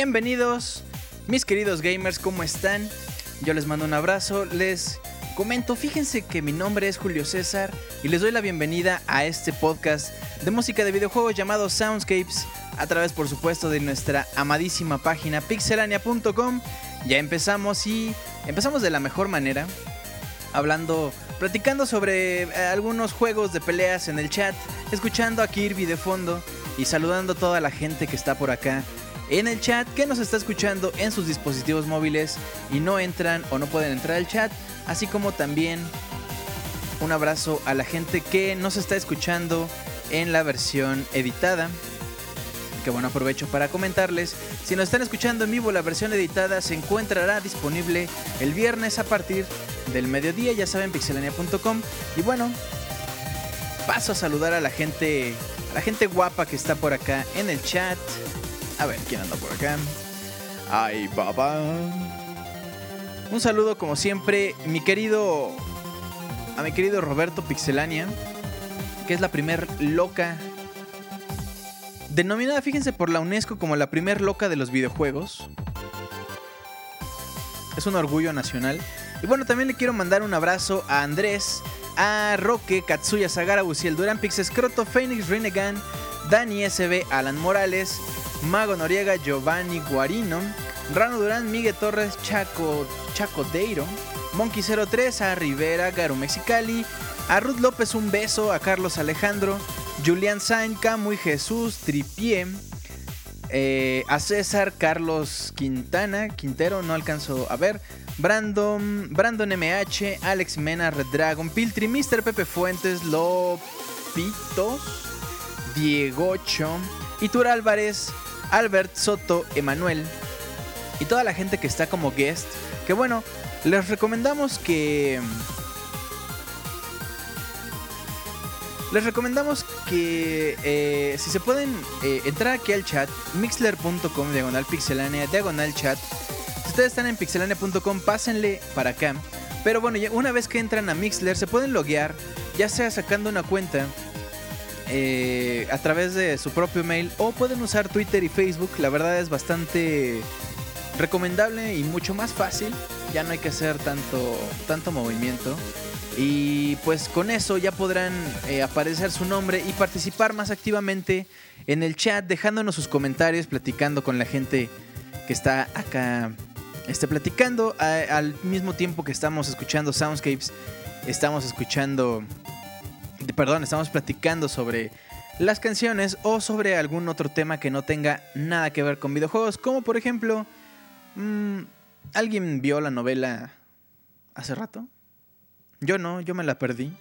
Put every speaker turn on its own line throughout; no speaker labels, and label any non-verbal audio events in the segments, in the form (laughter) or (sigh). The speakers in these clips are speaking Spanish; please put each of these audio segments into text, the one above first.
Bienvenidos, mis queridos gamers, ¿cómo están? Yo les mando un abrazo, les comento, fíjense que mi nombre es Julio César y les doy la bienvenida a este podcast de música de videojuegos llamado Soundscapes, a través por supuesto de nuestra amadísima página pixelania.com. Ya empezamos y empezamos de la mejor manera, hablando, platicando sobre eh, algunos juegos de peleas en el chat, escuchando a Kirby de fondo y saludando a toda la gente que está por acá en el chat que nos está escuchando en sus dispositivos móviles y no entran o no pueden entrar al chat, así como también un abrazo a la gente que nos está escuchando en la versión editada. que bueno, aprovecho para comentarles. Si nos están escuchando en vivo, la versión editada se encontrará disponible el viernes a partir del mediodía, ya saben, pixelania.com. Y bueno, paso a saludar a la gente, a la gente guapa que está por acá en el chat. A ver, ¿quién anda por acá? Ay, papá. Un saludo como siempre, mi querido a mi querido Roberto Pixelania, que es la primer loca denominada, fíjense, por la UNESCO como la primer loca de los videojuegos. Es un orgullo nacional. Y bueno, también le quiero mandar un abrazo a Andrés, a Roque, Katsuya Sagara, Buciel Durán, Pixescroto, Phoenix, Renegan, Dani SB, Alan Morales, Mago Noriega, Giovanni Guarino, Rano Durán, Miguel Torres, Chaco, Chaco Deiro, Monkey 03, a Rivera, Garo Mexicali, a Ruth López un beso, a Carlos Alejandro, Julián Sain, Camuy Jesús, Tripié, eh, a César, Carlos Quintana, Quintero, no alcanzo a ver, Brandon, Brandon MH, Alex Mena, Red Dragon, Piltri, Mr. Pepe Fuentes, Lopitos, Diegocho, Itur Álvarez, Albert Soto, Emanuel y toda la gente que está como guest. Que bueno, les recomendamos que... Les recomendamos que eh, si se pueden eh, entrar aquí al chat, mixler.com, diagonal pixelánea, diagonal chat. Si ustedes están en pixelania.com, pásenle para acá. Pero bueno, una vez que entran a Mixler, se pueden loguear, ya sea sacando una cuenta eh, a través de su propio mail o pueden usar Twitter y Facebook. La verdad es bastante recomendable y mucho más fácil. Ya no hay que hacer tanto, tanto movimiento. Y pues con eso ya podrán eh, aparecer su nombre y participar más activamente en el chat, dejándonos sus comentarios, platicando con la gente que está acá este, platicando. al mismo tiempo que estamos escuchando Soundscapes, estamos escuchando, perdón, estamos platicando sobre las canciones o sobre algún otro tema que no tenga nada que ver con videojuegos, como por ejemplo Mm, ¿Alguien vio la novela hace rato? Yo no, yo me la perdí.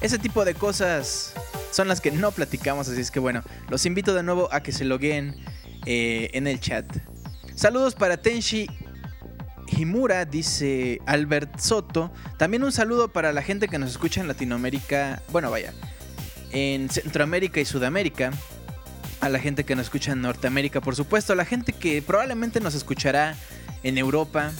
Ese tipo de cosas son las que no platicamos, así es que bueno, los invito de nuevo a que se logueen eh, en el chat. Saludos para Tenshi Himura, dice Albert Soto. También un saludo para la gente que nos escucha en Latinoamérica, bueno vaya, en Centroamérica y Sudamérica a la gente que nos escucha en Norteamérica, por supuesto, a la gente que probablemente nos escuchará en Europa.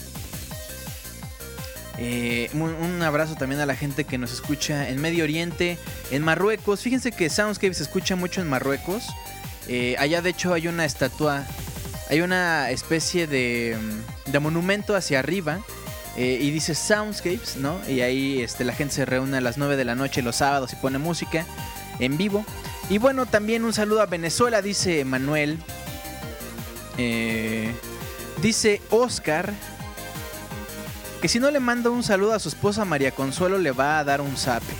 Eh, un, abrazo también a la gente que nos escucha en Medio Oriente, en Marruecos. Fíjense que Soundscape se escucha mucho en Marruecos. Eh, allá de hecho hay una estatua, hay una especie de, de monumento hacia arriba. Eh, y dice Soundscapes, ¿no? Y ahí este, la gente se reúne a las 9 de la noche los sábados y pone música en vivo. Y bueno, también un saludo a Venezuela, dice Manuel. Eh, dice Oscar que si no le manda un saludo a su esposa María Consuelo le va a dar un zape.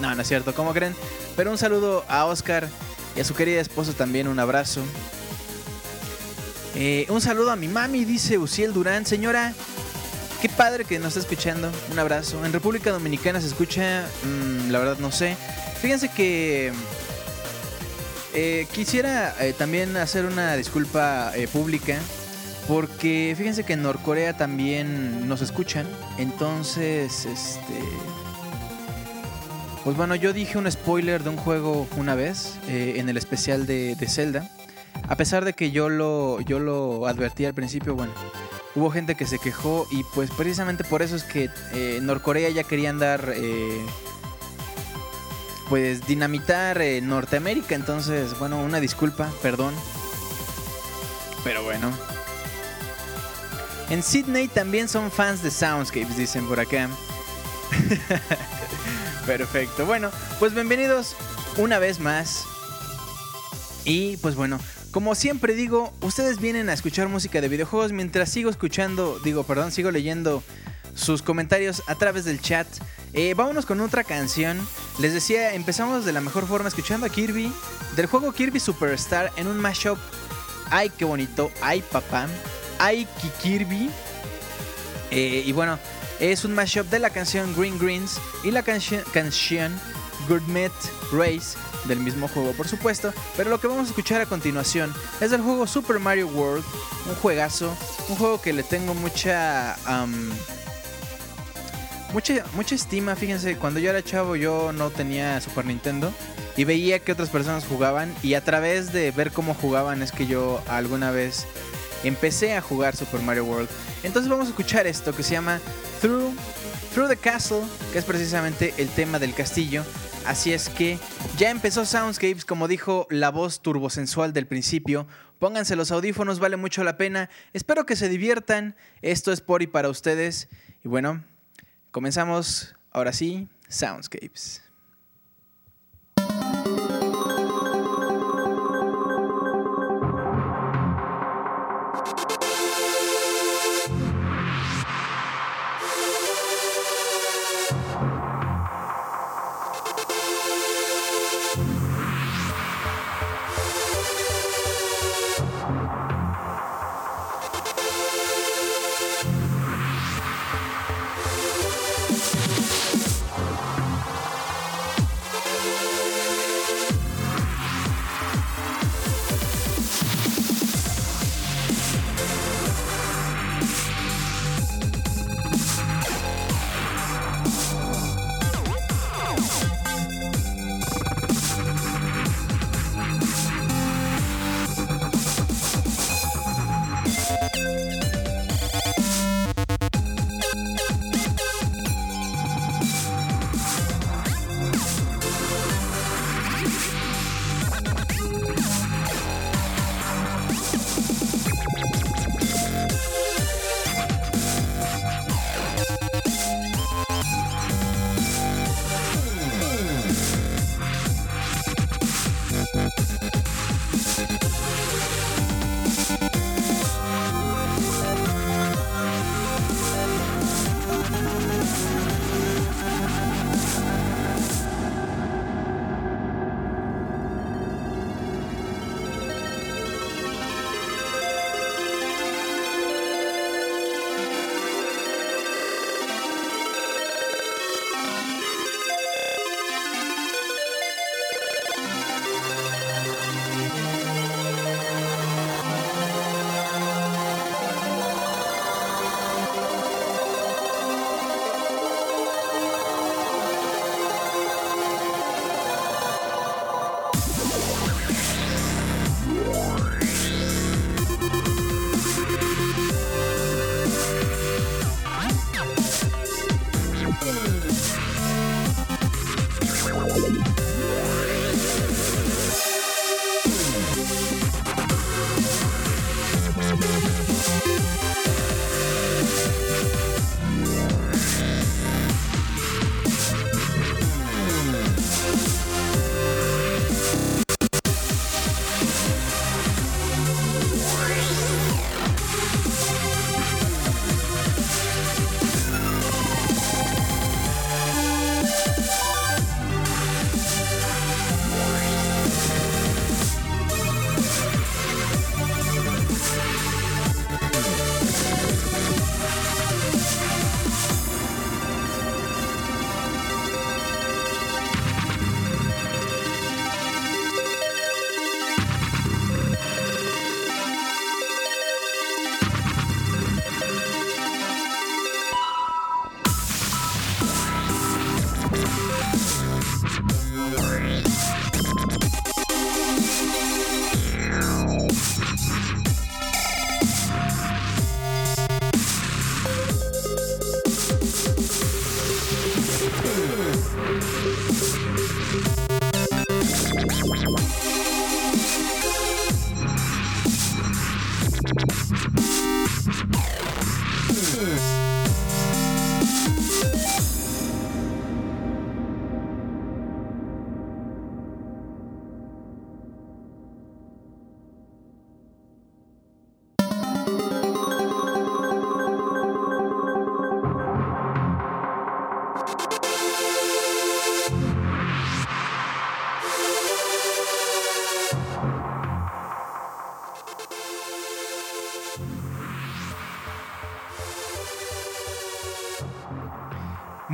No, no es cierto, ¿cómo creen? Pero un saludo a Oscar y a su querida esposa también, un abrazo. Eh, un saludo a mi mami, dice Uciel Durán. Señora, qué padre que nos está escuchando. Un abrazo. En República Dominicana se escucha, mm, la verdad no sé. Fíjense que eh, quisiera eh, también hacer una disculpa pública porque fíjense que en Norcorea también nos escuchan. Entonces, este... Pues bueno, yo dije un spoiler de un juego una vez en el especial de, Zelda. A pesar de que yo lo, yo lo advertí al principio, bueno, hubo gente que se quejó y pues precisamente por eso es que en Norcorea ya querían dar pues dinamitar eh, Norteamérica. Entonces, bueno, una disculpa, perdón. Pero bueno. En Sydney también son fans de Soundscapes, dicen por acá. (laughs) Perfecto. Bueno, pues bienvenidos una vez más. Y pues bueno, como siempre digo, ustedes vienen a escuchar música de videojuegos mientras sigo escuchando, digo, perdón, sigo leyendo sus comentarios a través del chat. Eh, vámonos con otra canción. Les decía, empezamos de la mejor forma escuchando a Kirby del juego Kirby Superstar en un mashup. Ay, qué bonito. Ay, papá. Ay, Kirby. Eh, y bueno, es un mashup de la canción Green Greens y la canción Gourmet Race, del mismo juego por supuesto, pero lo que vamos a escuchar a continuación es del juego Super Mario World, un juegazo, un juego que le tengo mucha... mucha, mucha estima, fíjense, cuando yo era chavo yo no tenía Super Nintendo y veía que otras personas jugaban y a través de ver cómo jugaban es que yo alguna vez empecé a jugar Super Mario World. Entonces vamos a escuchar esto que se llama Through, Through the Castle, que es precisamente el tema del castillo. Así es que ya empezó Soundscapes, como dijo la voz turbosensual del principio. Pónganse los audífonos, vale mucho la pena. Espero que se diviertan. Esto es por y para ustedes. Y bueno, comenzamos ahora sí, Soundscapes.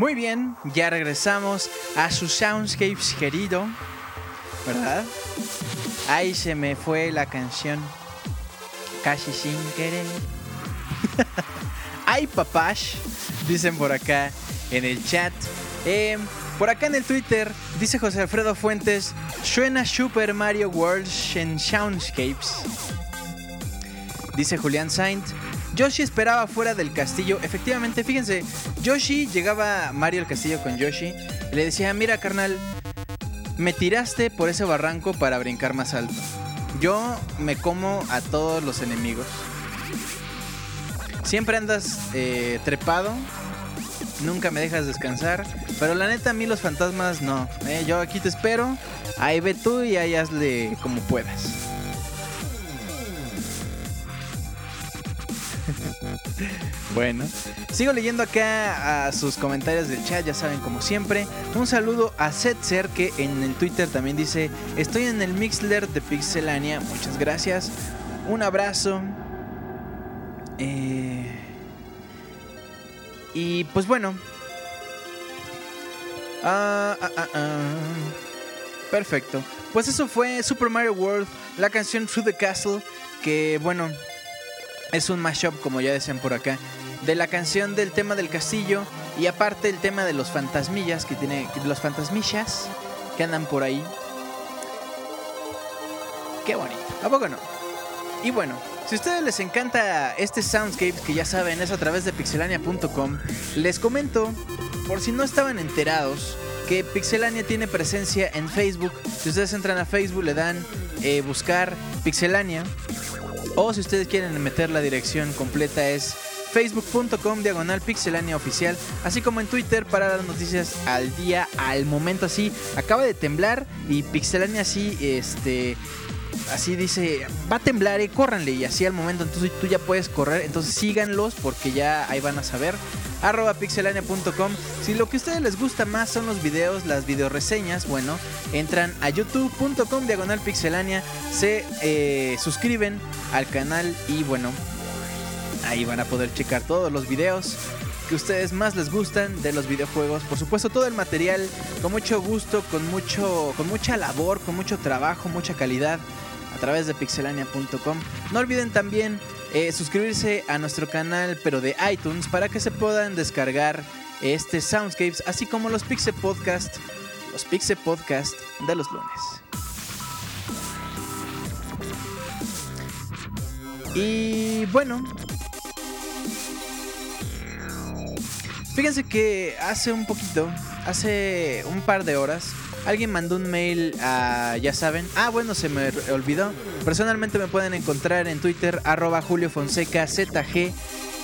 Muy bien, ya regresamos a su Soundscapes querido, ¿verdad? Ahí se me fue la canción, casi sin querer. (laughs) Ay, papash, dicen por acá en el chat. Eh, por acá en el Twitter dice José Alfredo Fuentes, suena Super Mario World en Soundscapes. Dice Julián Saint, Yoshi esperaba fuera del castillo. Efectivamente, fíjense, Yoshi llegaba Mario al castillo con Yoshi y le decía, mira carnal, me tiraste por ese barranco para brincar más alto. Yo me como a todos los enemigos. Siempre andas eh, trepado, nunca me dejas descansar. Pero la neta, a mí los fantasmas no. Eh, yo aquí te espero. Ahí ve tú y ahí hazle como puedas. (laughs) bueno, sigo leyendo acá a sus comentarios del chat, ya saben, como siempre. Un saludo a Setzer que en el Twitter también dice: Estoy en el Mixler de Pixelania. Muchas gracias. Un abrazo. Eh, y pues bueno. Ah, ah, ah. Perfecto. Pues eso fue Super Mario World, la canción Through the Castle, que bueno, es un mashup, como ya decían por acá, de la canción del tema del castillo y aparte el tema de los fantasmillas que tiene, los fantasmillas que andan por ahí. Qué bonito, ¿a poco no? Y bueno, si a ustedes les encanta este Soundscape, que ya saben es a través de pixelania.com, les comento, por si no estaban enterados, que Pixelania tiene presencia en Facebook. Si ustedes entran a Facebook, le dan eh, buscar Pixelania. O si ustedes quieren meter la dirección completa es facebook.com diagonal pixelania oficial, así como en Twitter para las noticias al día, al momento así. Acaba de temblar y Pixelania así, este, así dice, va a temblar, eh, córranle y así al momento, entonces tú ya puedes correr, entonces síganlos porque ya ahí van a saber. Arroba pixelania.com. Si lo que a ustedes les gusta más son los videos, las videoreseñas, bueno, entran a youtube.com diagonal pixelania, se eh, suscriben al canal y bueno, ahí van a poder checar todos los videos que ustedes más les gustan de los videojuegos. Por supuesto, todo el material con mucho gusto, con mucho con mucha labor, con mucho trabajo, mucha calidad a través de pixelania.com. No olviden también eh, suscribirse a nuestro canal, pero de iTunes, para que se puedan descargar este Soundscapes, así como los Pixel Podcast, los Pixel Podcast de los lunes. Y bueno, fíjense que hace un poquito, hace un par de horas, alguien mandó un mail a, ya saben, ah bueno, se me olvidó. Personalmente me pueden encontrar en Twitter arroba Julio Fonseca ZG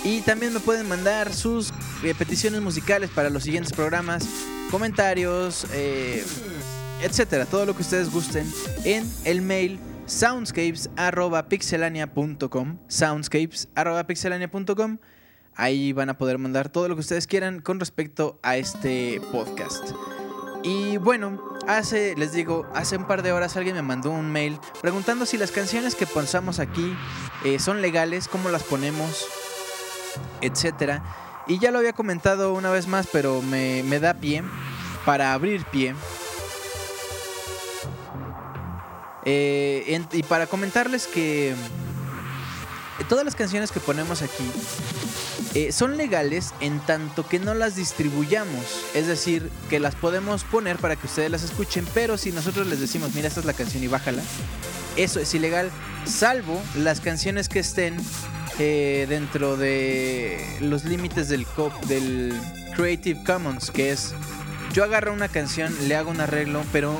y también me pueden mandar sus eh, peticiones musicales para los siguientes programas, comentarios, eh, etcétera, todo lo que ustedes gusten en el mail soundscapes.pixelania.com soundscapes.pixelania.com Ahí van a poder mandar todo lo que ustedes quieran con respecto a este podcast. Y bueno, hace, les digo, hace un par de horas alguien me mandó un mail preguntando si las canciones que pensamos aquí eh, son legales, cómo las ponemos, etcétera. Y ya lo había comentado una vez más, pero me, me da pie para abrir pie Eh, y para comentarles que todas las canciones que ponemos aquí eh, son legales en tanto que no las distribuyamos. Es decir, que las podemos poner para que ustedes las escuchen, pero si nosotros les decimos, mira, esta es la canción y bájala, eso es ilegal, salvo las canciones que estén eh, dentro de los límites del, del Creative Commons, que es yo agarro una canción, le hago un arreglo, pero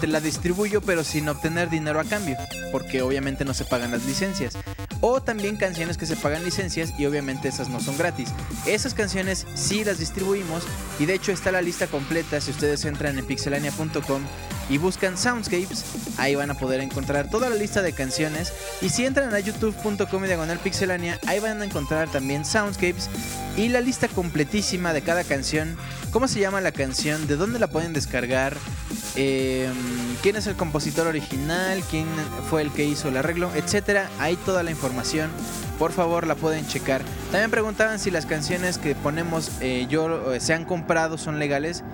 te la distribuyo pero sin obtener dinero a cambio, porque obviamente no se pagan las licencias. O también canciones que se pagan licencias y obviamente esas no son gratis. Esas canciones sí las distribuimos y de hecho está la lista completa si ustedes entran en pixelania.com y buscan Soundscapes, ahí van a poder encontrar toda la lista de canciones. Y si entran a youtube.com diagonal pixelania, ahí van a encontrar también Soundscapes y la lista completísima de cada canción. ¿Cómo se llama la canción? ¿De dónde la pueden descargar? Em, ¿Quién es el compositor original? ¿Quién fue el que hizo el arreglo? Etcétera. Hay toda la información por favor la pueden checar. También preguntaban si las canciones que ponemos eh, yo eh, se han comprado son legales.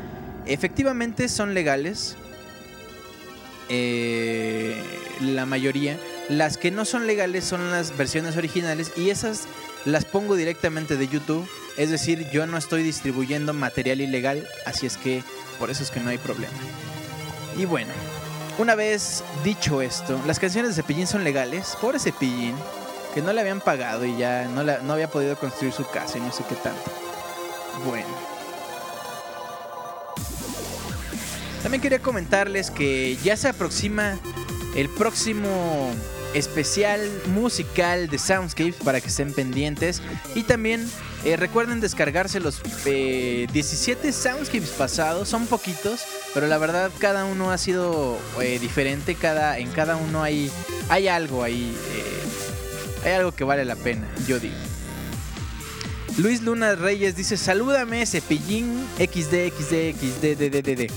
Efectivamente son legales. Eh, la mayoría. Las que no son legales son las versiones originales y esas las pongo directamente de YouTube. Es decir, yo no estoy distribuyendo material ilegal, así es que por eso es que no hay problema. Y bueno, una vez dicho esto, las canciones de Cepillín son legales. Pobre Cepillín, que no le habían pagado y ya no, no había podido construir su casa y no sé qué tanto. Bueno. También quería comentarles que ya se aproxima el próximo especial musical de Soundscapes para que estén pendientes. Y también eh, recuerden descargarse los 17 eh, Soundscapes pasados. Son poquitos, pero la verdad cada uno ha sido eh, diferente. Cada, en cada uno hay, hay algo ahí. hay algo que vale la pena, yo digo. Luis Luna Reyes dice, salúdame, cepillín XD, XD, XD,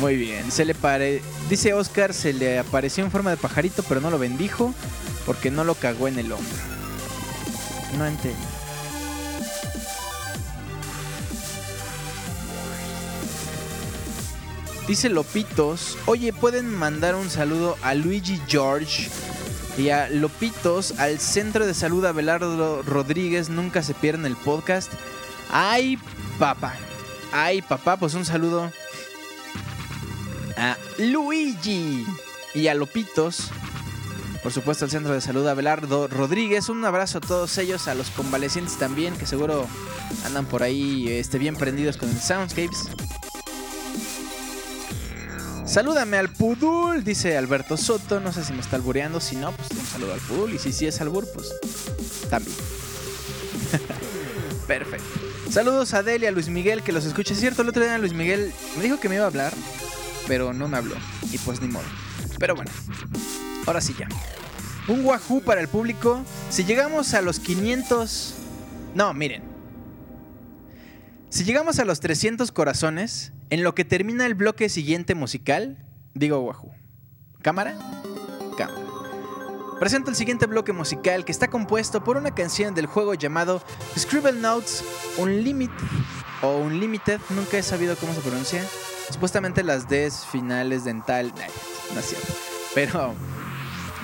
Muy bien, se le pare... Dice Oscar, se le apareció en forma de pajarito, pero no lo bendijo porque no lo cagó en el hombro. No entiendo. Dice Lopitos, oye, ¿pueden mandar un saludo a Luigi George y a Lopitos al Centro de Salud Abelardo Rodríguez? Nunca se pierden el podcast. Ay, papá. Ay, papá, pues un saludo a Luigi y a Lopitos. Por supuesto, al Centro de Salud Abelardo Rodríguez. Un abrazo a todos ellos, a los convalecientes también, que seguro andan por ahí este, bien prendidos con el Soundscapes. Salúdame al Pudul, dice Alberto Soto. No sé si me está albureando. Si no, pues un saludo al Pudul. Y si sí es albur, pues también. (laughs) Perfecto. Saludos a Delia, a Luis Miguel, que los escuche. Es cierto, el otro día Luis Miguel me dijo que me iba a hablar, pero no me habló. Y pues ni modo. Pero bueno, ahora sí ya. Un Wahoo para el público. Si llegamos a los 500... No, miren. Si llegamos a los 300 corazones, en lo que termina el bloque siguiente musical, digo Wahoo. ¿Cámara? Cámara. Presento el siguiente bloque musical que está compuesto por una canción del juego llamado Scribble Notes Unlimited o Unlimited, nunca he sabido cómo se pronuncia. Supuestamente las Ds finales dental, no es cierto. Pero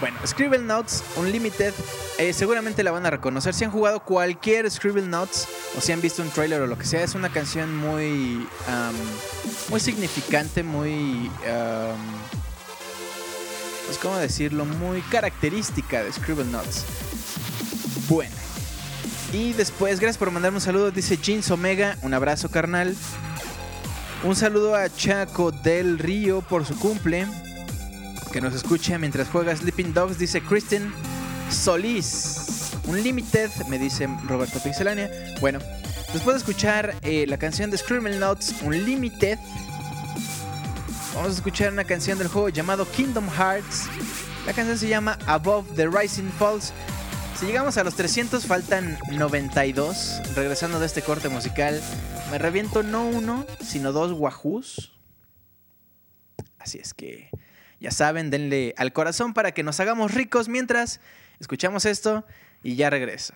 bueno, Scribble Notes Unlimited, eh, seguramente la van a reconocer. Si han jugado cualquier Scribble Notes o si han visto un trailer o lo que sea, es una canción muy, muy significante, muy, pues cómo decirlo, muy característica de Scribble Notes. Bueno. Y después, gracias por mandarme un saludo, dice Jeans Omega, un abrazo carnal. Un saludo a Chaco del Río por su cumple que nos escucha mientras juega Sleeping Dogs, dice Kristen Solís. Unlimited, me dice Roberto Pixelania. Bueno, después de escuchar eh, la canción de Scribble Notes Unlimited, vamos a escuchar una canción del juego llamado Kingdom Hearts. La canción se llama Above the Rising Falls. Si llegamos a los 300, faltan 92. Regresando de este corte musical, me reviento no uno, sino dos wahoos. Así es que ya saben, denle al corazón para que nos hagamos ricos mientras escuchamos esto y ya regreso.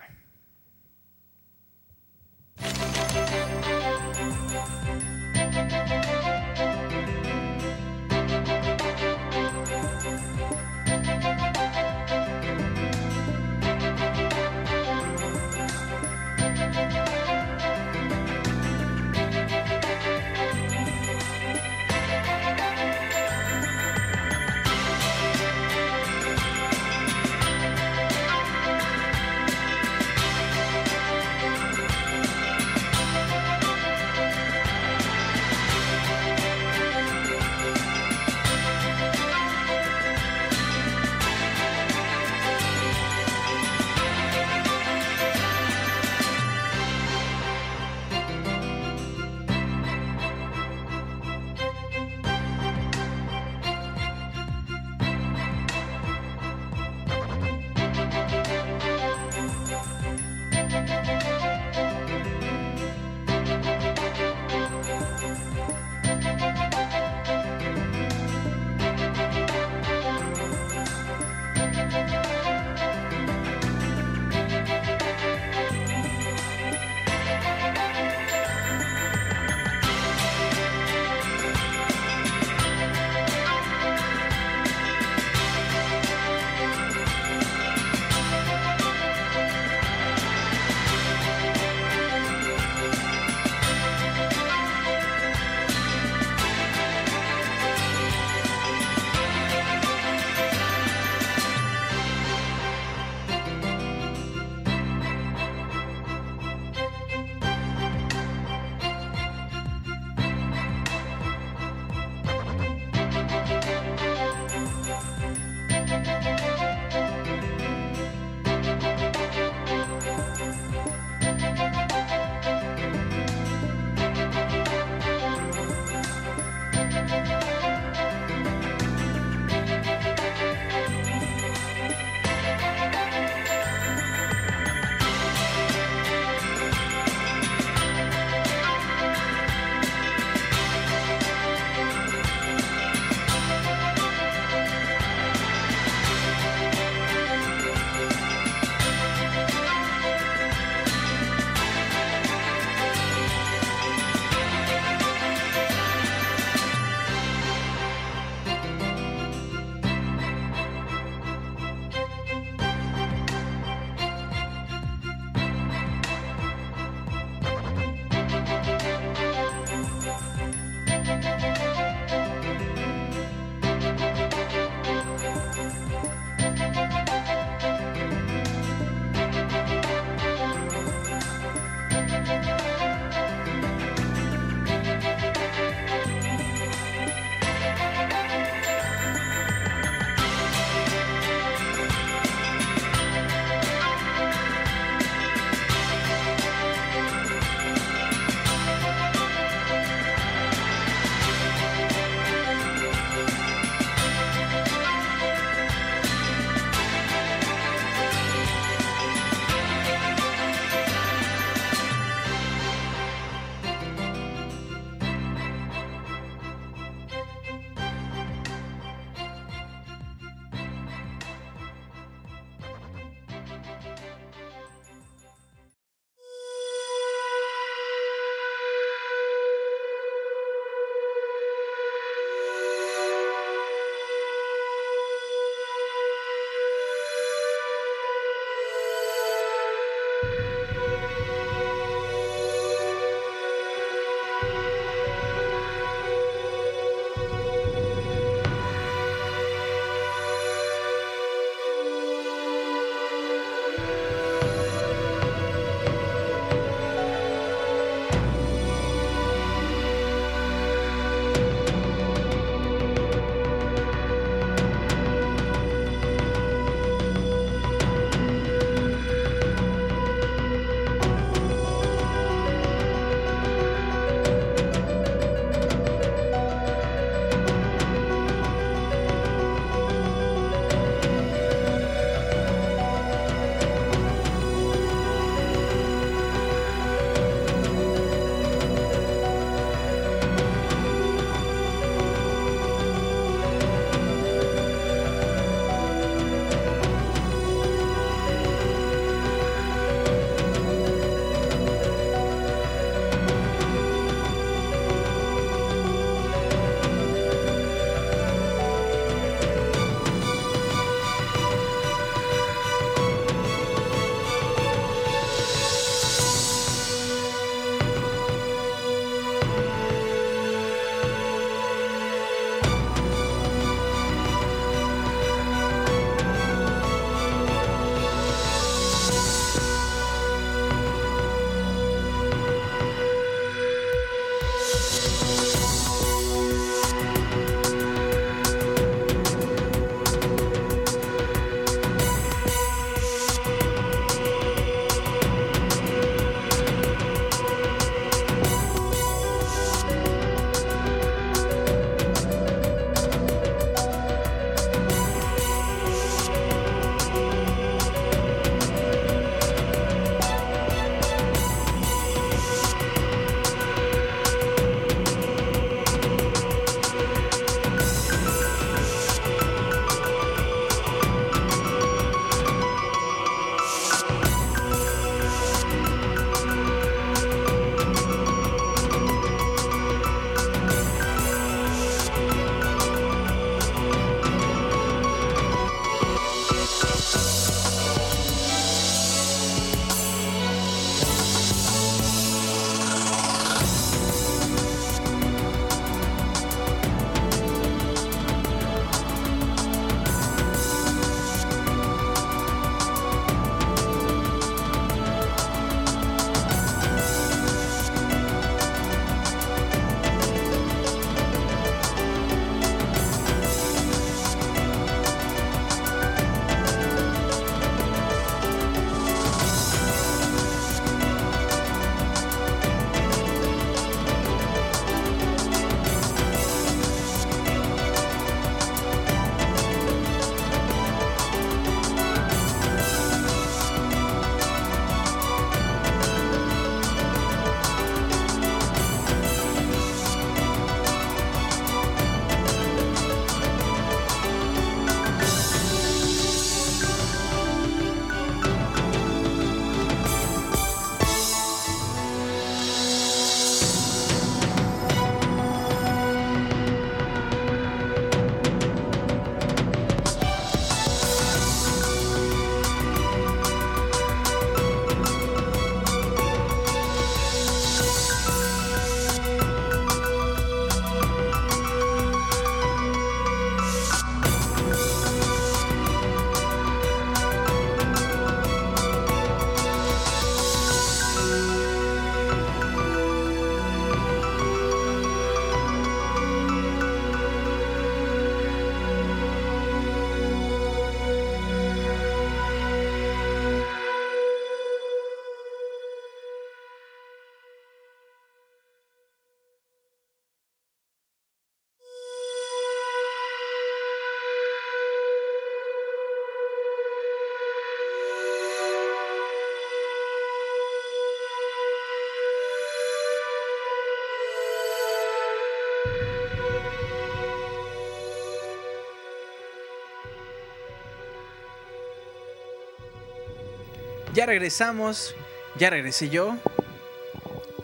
Ya regresamos, ya regresé yo.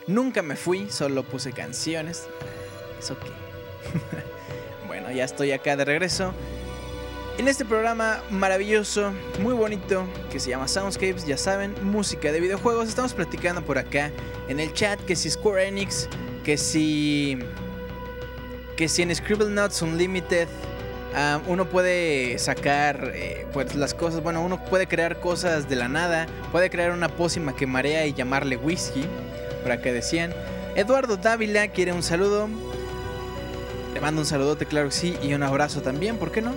Nunca me fui, solo puse canciones. Eso qué. (laughs) bueno, ya estoy acá de regreso. En este programa maravilloso, muy bonito, que se llama Soundscapes, ya saben, música de videojuegos. Estamos platicando por acá en el chat que si Square Enix, que si. que si en Scribble Notes Unlimited ah, uno puede sacar eh, pues las cosas. Bueno, uno puede crear cosas de la nada, puede crear una pócima que marea y llamarle whisky. Por acá decían. Eduardo Dávila quiere un saludo. Le mando un saludote, claro que sí, y un abrazo también, ¿por qué no?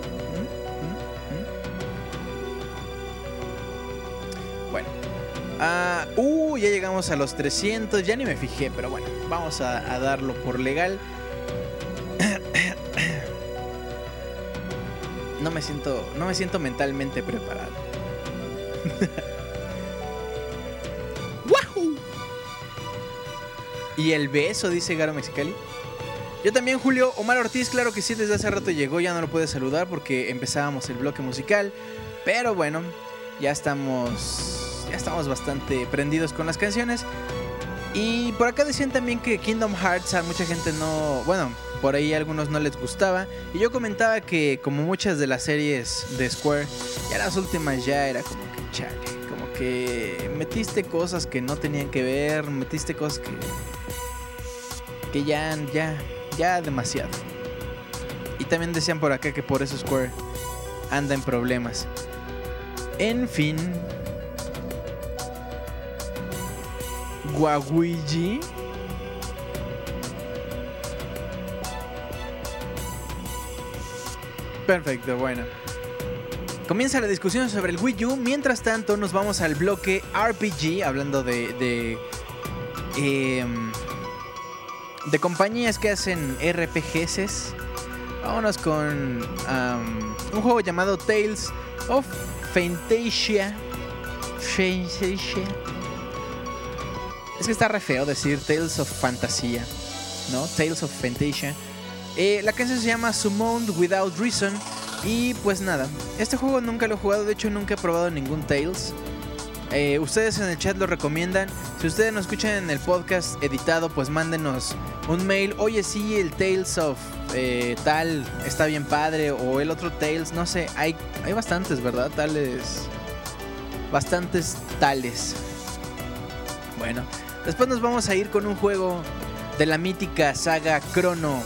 Bueno. Ah, uh, ya llegamos a los 300. Ya ni me fijé, pero bueno, vamos a darlo por legal. No me siento, no me siento mentalmente preparado. (laughs) ¡Wahoo! Y el beso, dice Garo Mexicali. Yo también, Julio. Omar Ortiz, claro que sí, desde hace rato llegó, ya no lo pude saludar porque empezábamos el bloque musical. Pero bueno, ya estamos. Ya estamos bastante prendidos con las canciones. Y por acá decían también que Kingdom Hearts a mucha gente no. Bueno, por ahí a algunos no les gustaba. Y yo comentaba que, como muchas de las series de Square, ya las últimas ya era como que chale. Como que metiste cosas que no tenían que ver, metiste cosas que. que ya, ya, ya demasiado. Y también decían por acá que por eso Square anda en problemas. En fin. Guaguigi. Perfecto, bueno. Comienza la discusión sobre el Wii U. Mientras tanto, nos vamos al bloque RPG, hablando de. de. em, de compañías que hacen RPGs. Vámonos con un juego llamado Tales of Fantasia. Fantasia. Es que está re feo decir Tales of Fantasía, ¿no? Tales of Fantasia. Eh, la canción se llama Summoned Without Reason. Y pues nada, este juego nunca lo he jugado, de hecho nunca he probado ningún Tales. Eh, ustedes en el chat lo recomiendan. Si ustedes nos escuchan en el podcast editado, pues mándenos un mail. Oye, sí, el Tales of eh, tal está bien padre. O el otro Tales, no sé. Hay, hay bastantes, ¿verdad? Tales. Bastantes tales. Bueno, después nos vamos a ir con un juego de la mítica saga Chrono.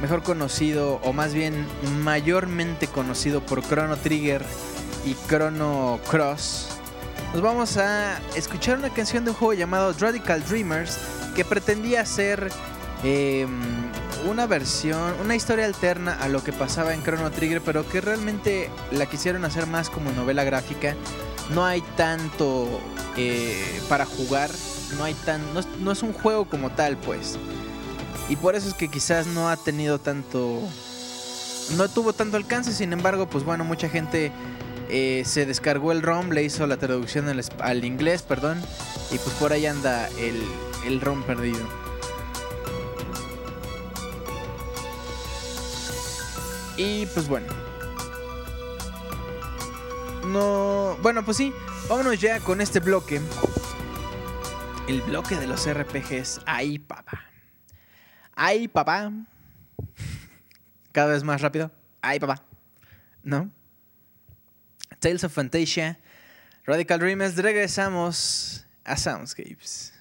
Mejor conocido, o más bien mayormente conocido por Chrono Trigger y Chrono Cross. Nos vamos a escuchar una canción de un juego llamado Radical Dreamers que pretendía ser eh, una versión, una historia alterna a lo que pasaba en Chrono Trigger, pero que realmente la quisieron hacer más como novela gráfica. No hay tanto eh, para jugar, no hay tan, no, es- un juego como tal, pues. Y por eso es que quizás no ha tenido tanto, no tuvo tanto alcance. Sin embargo, pues bueno, mucha gente eh, se descargó el ROM, le hizo la traducción al, al inglés, perdón, y pues por ahí anda el, el ROM perdido. Y pues bueno. No. Bueno, pues sí. Vámonos ya con este bloque. El bloque de los RPGs. Ay, papá. Ay, papá. Cada vez más rápido. Ay, papá. ¿No? Tales of Fantasia. Radical Dreamers. Regresamos a Soundscapes.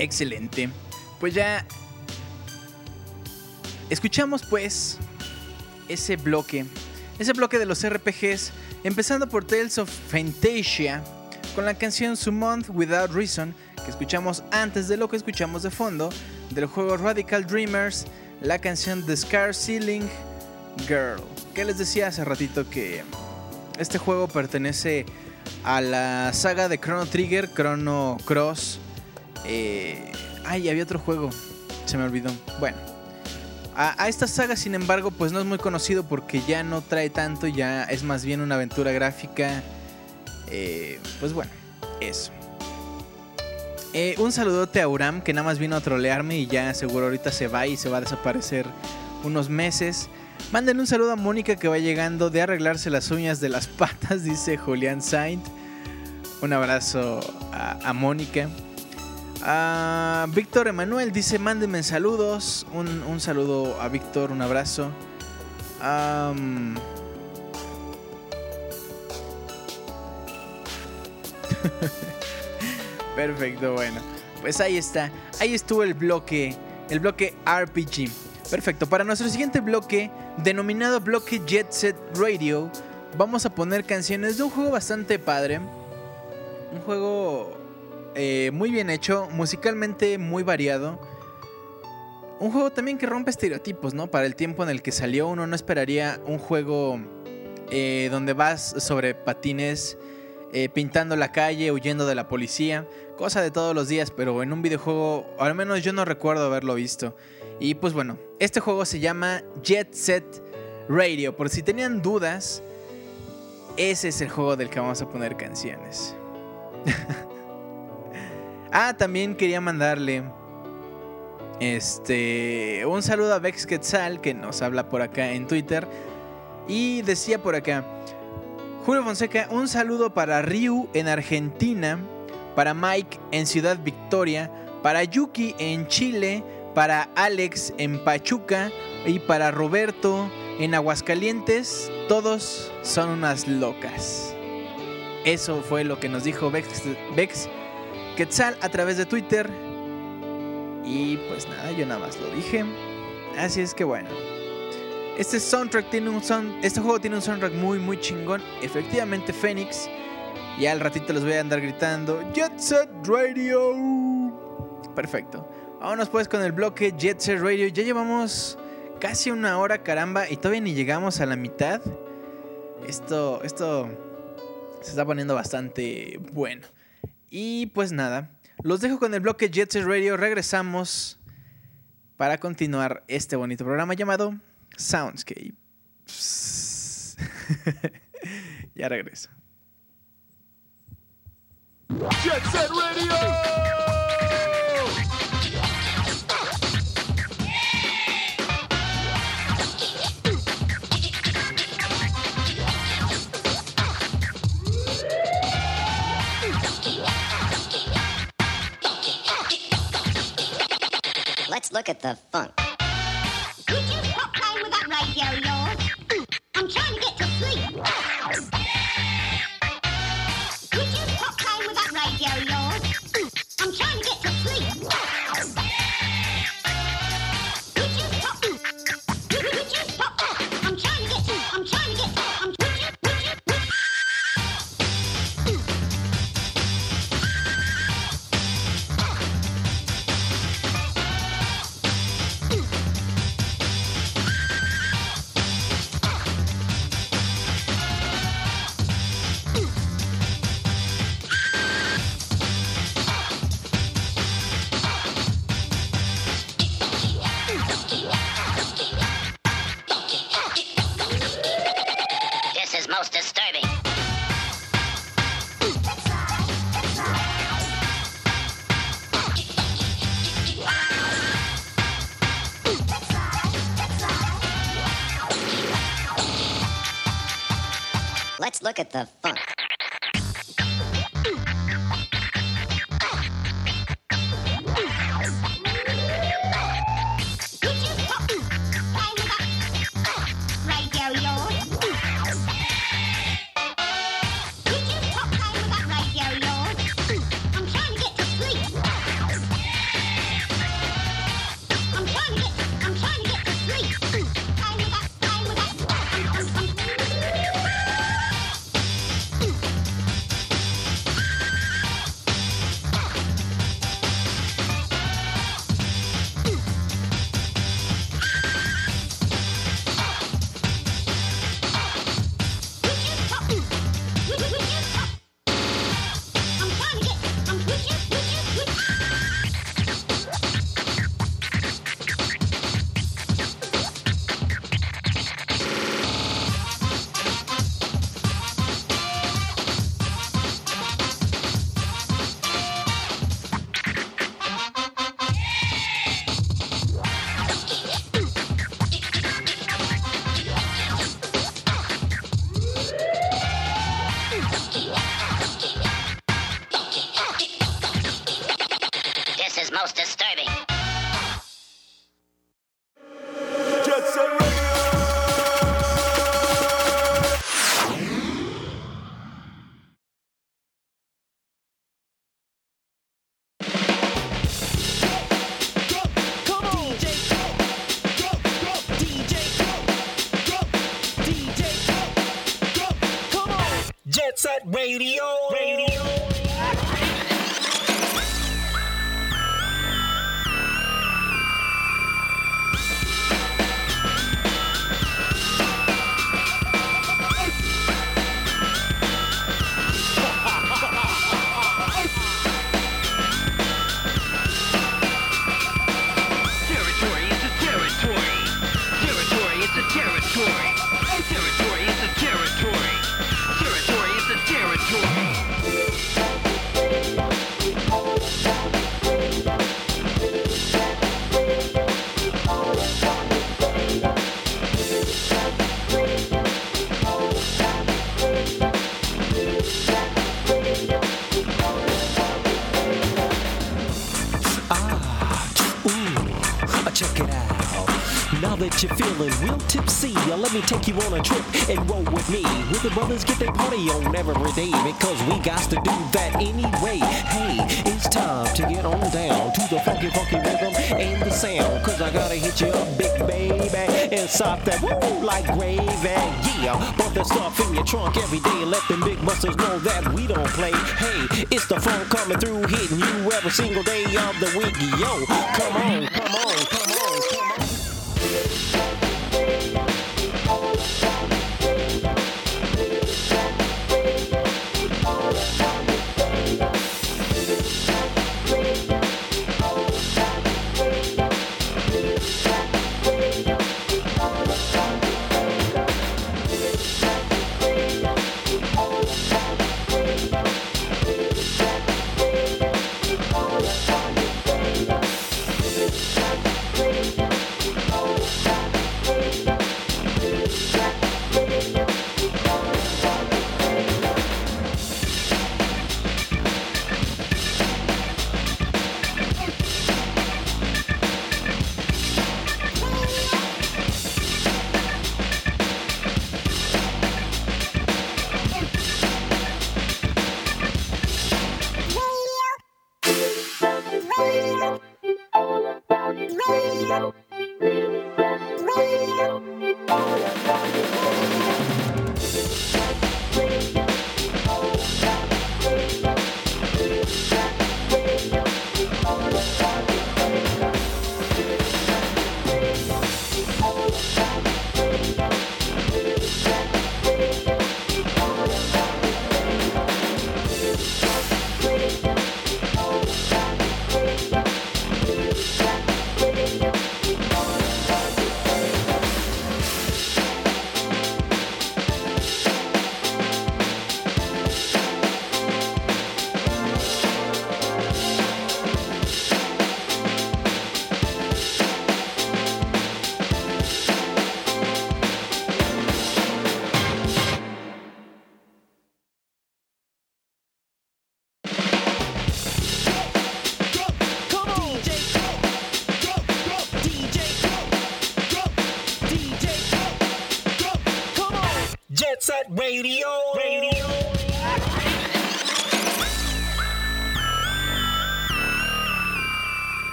Excelente. Pues ya escuchamos pues ese bloque, ese bloque de los RPGs, empezando por Tales of Fantasia con la canción Summoned Without Reason, que escuchamos antes de lo que escuchamos de fondo, del juego Radical Dreamers, la canción The Scar Ceiling Girl. Que les decía hace ratito que este juego pertenece a la saga de Chrono Trigger, Chrono Cross. Eh, ay, había otro juego, se me olvidó. Bueno, a, esta saga, sin embargo, pues no es muy conocido porque ya no trae tanto, ya es más bien una aventura gráfica. Eh, pues bueno, eso. Eh, un saludote a Uram que nada más vino a trolearme y ya seguro ahorita se va y se va a desaparecer unos meses. Manden un saludo a Mónica que va llegando de arreglarse las uñas de las (laughs) patas, dice Julián Saint. Un abrazo a, Mónica. Víctor Emanuel dice: Mándenme saludos. Un, saludo a Víctor, un abrazo. (laughs) Perfecto, bueno. Pues ahí está. Ahí estuvo el bloque. El bloque RPG. Perfecto. Para nuestro siguiente bloque, denominado bloque Jet Set Radio, vamos a poner canciones de un juego bastante padre. Un juego eh, muy bien hecho, musicalmente muy variado. Un juego también que rompe estereotipos, ¿no? Para el tiempo en el que salió, uno no esperaría un juego eh, donde vas sobre patines eh, pintando la calle, huyendo de la policía, cosa de todos los días, pero en un videojuego, al menos yo no recuerdo haberlo visto. Y pues bueno, este juego se llama Jet Set Radio, por si tenían dudas, ese es el juego del que vamos a poner canciones. (laughs) ah, también quería mandarle este un saludo a Vex Quetzal que nos habla por acá en Twitter y decía por acá Julio Fonseca, un saludo para Ryu en Argentina, para Mike en Ciudad Victoria, para Yuki en Chile, para Alex en Pachuca y para Roberto en Aguascalientes. Todos son unas locas. Eso fue lo que nos dijo Vex, Vex Quetzal a través de Twitter. Y pues nada, yo nada más lo dije. Así es que bueno. Este soundtrack tiene un este juego tiene un soundtrack muy muy chingón. Efectivamente Phoenix. Y al ratito les voy a andar gritando Jet Set Radio. Perfecto. Vámonos pues con el bloque Jet Set Radio. Ya llevamos casi una hora, caramba, y todavía ni llegamos a la mitad. Esto esto se está poniendo bastante bueno. Y pues nada, los dejo con el bloque Jet Set Radio. Regresamos para continuar este bonito programa llamado Soundscape. (laughs) ya regreso. Radio!
Look at the funk.
Uh, take you on a trip and roll with me. With the brothers get their party on every day because we got to do that anyway. Hey, it's time to get on down to the funky, funky rhythm and the sound. Cause I gotta hit you up, big baby, and stop that woo like gravy. Yeah, put the stuff in your trunk every day. Let them big busters know that we don't play. Hey, it's the funk coming through, hitting you every single day of the week. Yo, come on, come on, come on,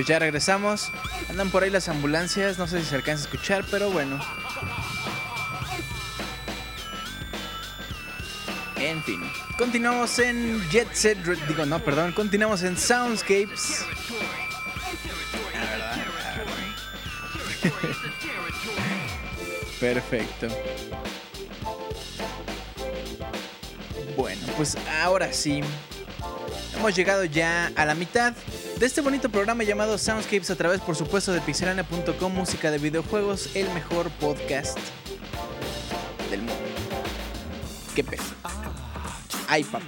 Pues ya regresamos. Andan por ahí las ambulancias, no sé si se alcanza a escuchar, pero bueno. En fin, continuamos en Jet Set, digo no, perdón, continuamos en Soundscapes. (laughs) Perfecto. Bueno, pues ahora sí. Hemos llegado ya a la mitad de este bonito programa llamado Soundscapes a través, por supuesto, de pixelania.com, música de videojuegos, el mejor podcast del mundo. ¿Qué pedo? Ay, papá.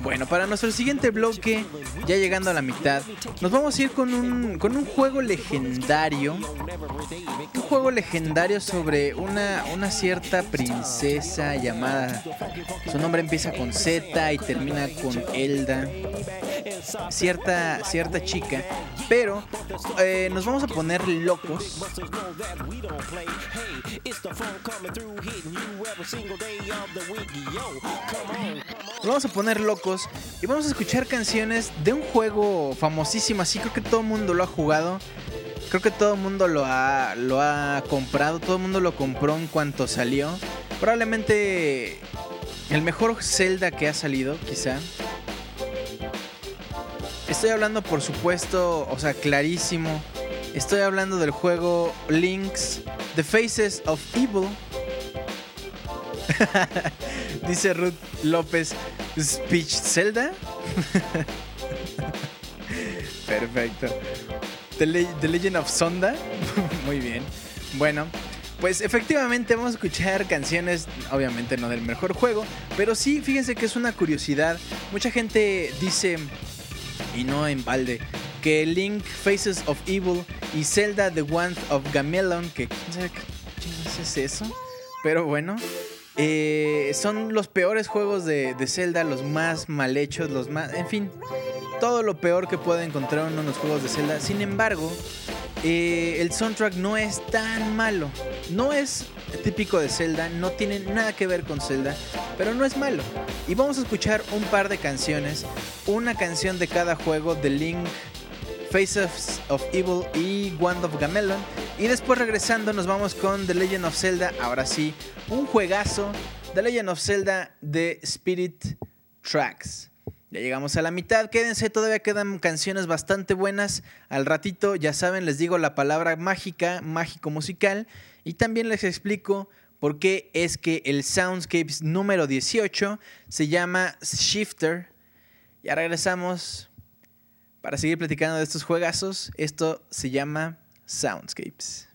Bueno, para nuestro siguiente bloque, ya llegando a la mitad, nos vamos a ir con un, con un juego legendario. Un juego legendario sobre una, una cierta princesa llamada... Su nombre empieza con Z y termina con Elda. Cierta, cierta chica. Pero eh, nos vamos a poner locos. Nos vamos a poner locos y vamos a escuchar canciones de un juego famosísimo, así creo que todo el mundo lo ha jugado. Creo que todo el mundo lo ha, lo ha comprado, todo el mundo lo compró en cuanto salió. Probablemente el mejor Zelda que ha salido, quizá. Estoy hablando, por supuesto, o sea, clarísimo. Estoy hablando del juego Link's The Faces of Evil. (laughs) Dice Ruth López, Speech Zelda. (laughs) Perfecto. The, The Legend of Sonda. (laughs) Muy bien. Bueno, pues efectivamente vamos a escuchar canciones, obviamente no del mejor juego, pero sí, fíjense que es una curiosidad. Mucha gente dice, y no en balde, que Link Faces of Evil y Zelda The Wand of Gamelon, que qué es eso, pero bueno, eh, son los peores juegos de, de Zelda, los más mal hechos, los más, en fin, todo lo peor que puede encontrar uno en los juegos de Zelda. Sin embargo, eh, el soundtrack no es tan malo. No es típico de Zelda, no tiene nada que ver con Zelda, pero no es malo. Y vamos a escuchar un par de canciones, una canción de cada juego de Link, Faces of Evil y Wand of Gamelon. Y después regresando nos vamos con The Legend of Zelda, ahora sí, un juegazo, The Legend of Zelda de Spirit Tracks. Ya llegamos a la mitad, quédense, todavía quedan canciones bastante buenas. Al ratito, ya saben, les digo la palabra mágica, mágico musical. Y también les explico por qué es que el Soundscapes número 18 se llama Shifter. Ya regresamos para seguir platicando de estos juegazos. Esto se llama Soundscapes.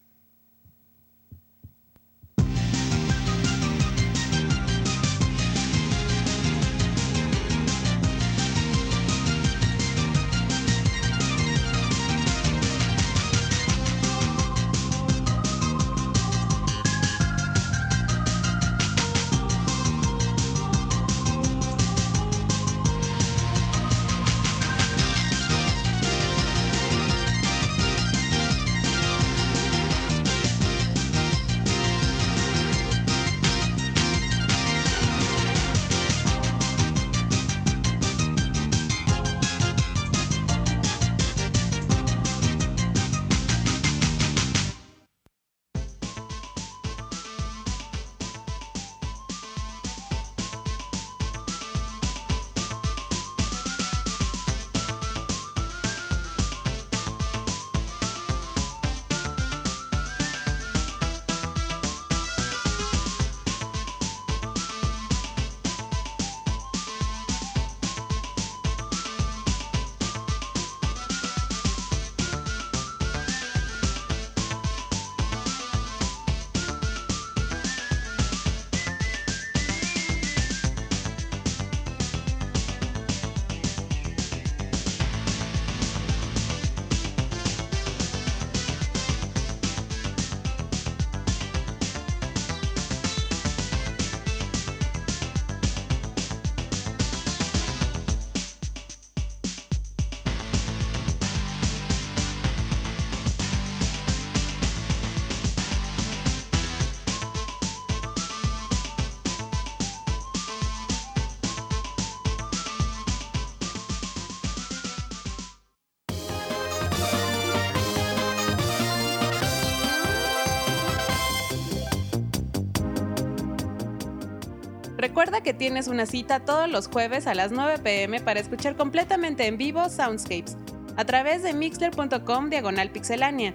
Que tienes una cita todos los jueves a las 9 pm para escuchar completamente en vivo Soundscapes a través de mixler.com diagonal pixelánea.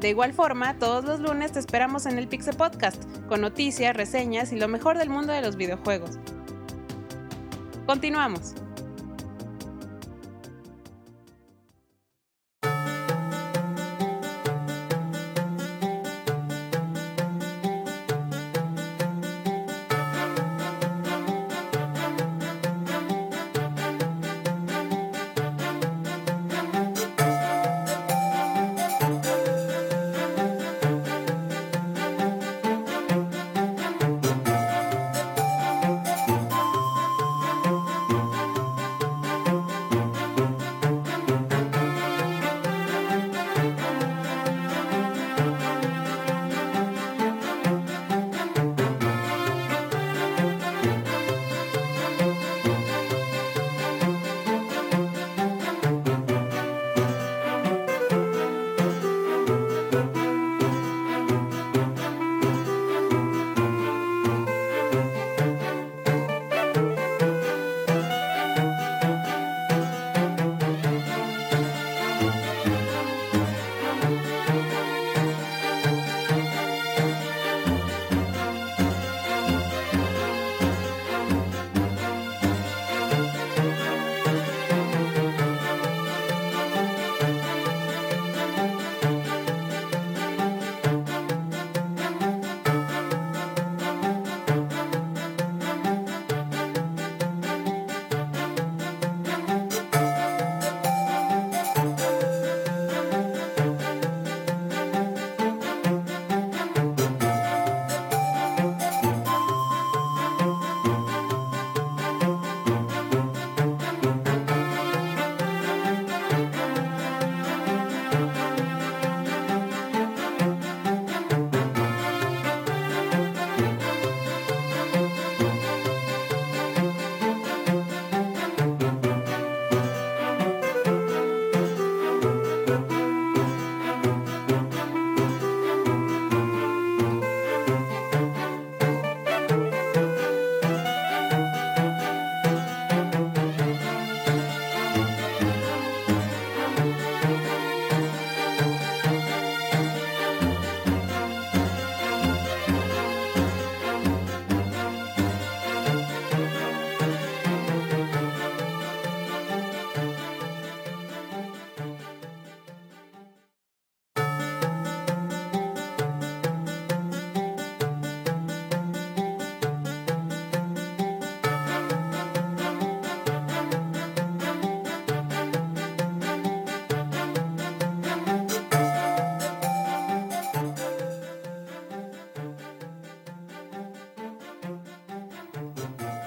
De igual forma, todos los lunes te esperamos en el Pixel Podcast, con noticias, reseñas y lo mejor del mundo de los videojuegos. Continuamos.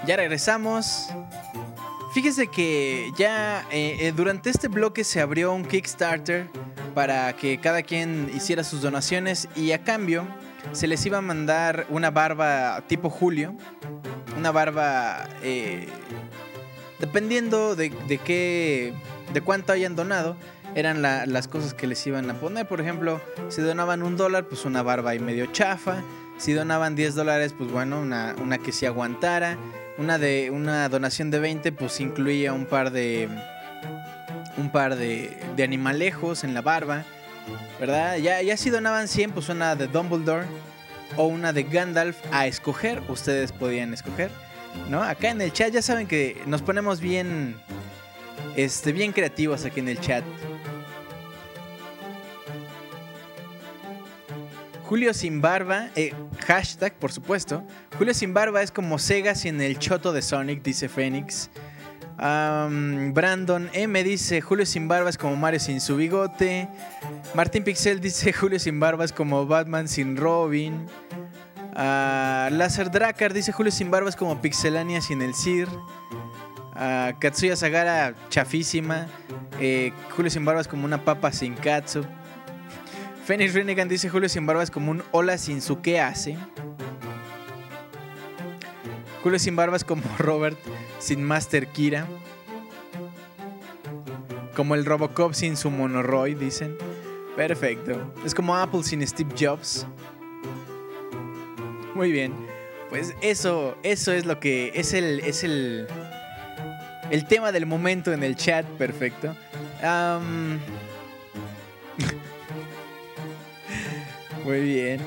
Ya regresamos. Fíjese que ya eh, eh, durante este bloque se abrió un Kickstarter para que cada quien hiciera sus donaciones y a cambio se les iba a mandar una barba tipo Julio. Una barba eh, dependiendo de, de qué, de cuánto hayan donado. Eran la- las cosas que les iban a poner. Por ejemplo, si donaban un dólar, pues una barba y medio chafa. Si donaban 10 dólares, pues bueno, una, una que sí aguantara. Una de una donación de 20 pues incluía un par de un par de, de animalejos en la barba, ¿verdad? Ya, ya si donaban 100 pues una de Dumbledore o una de Gandalf a escoger, ustedes podían escoger, ¿no? Acá en el chat ya saben que nos ponemos bien este bien creativos aquí en el chat. Julio sin barba, eh, hashtag por supuesto. Julio sin barba es como Sega sin el choto de Sonic, dice Fénix. Brandon M dice Julio sin barba es como Mario sin su bigote. Martín Pixel dice (laughs) Julio sin barba es como Batman sin Robin. Ah, Láser Dracar dice Julio sin barba es como Pixelania sin el Sir. Ah, Katsuya Sagara chafísima. Eh, Julio sin barba es como una papa sin katsu. Phoenix Renegan dice Julio sin barba es como un hola sin su qué hace. Julio sin barba es como (laughs) Robert sin Master Kira. Como el Robocop sin su monoroid, dicen. Perfecto. Es como Apple sin Steve Jobs. Muy bien. Pues eso, eso es lo que es el es el el tema del momento en el chat, perfecto. Muy bien.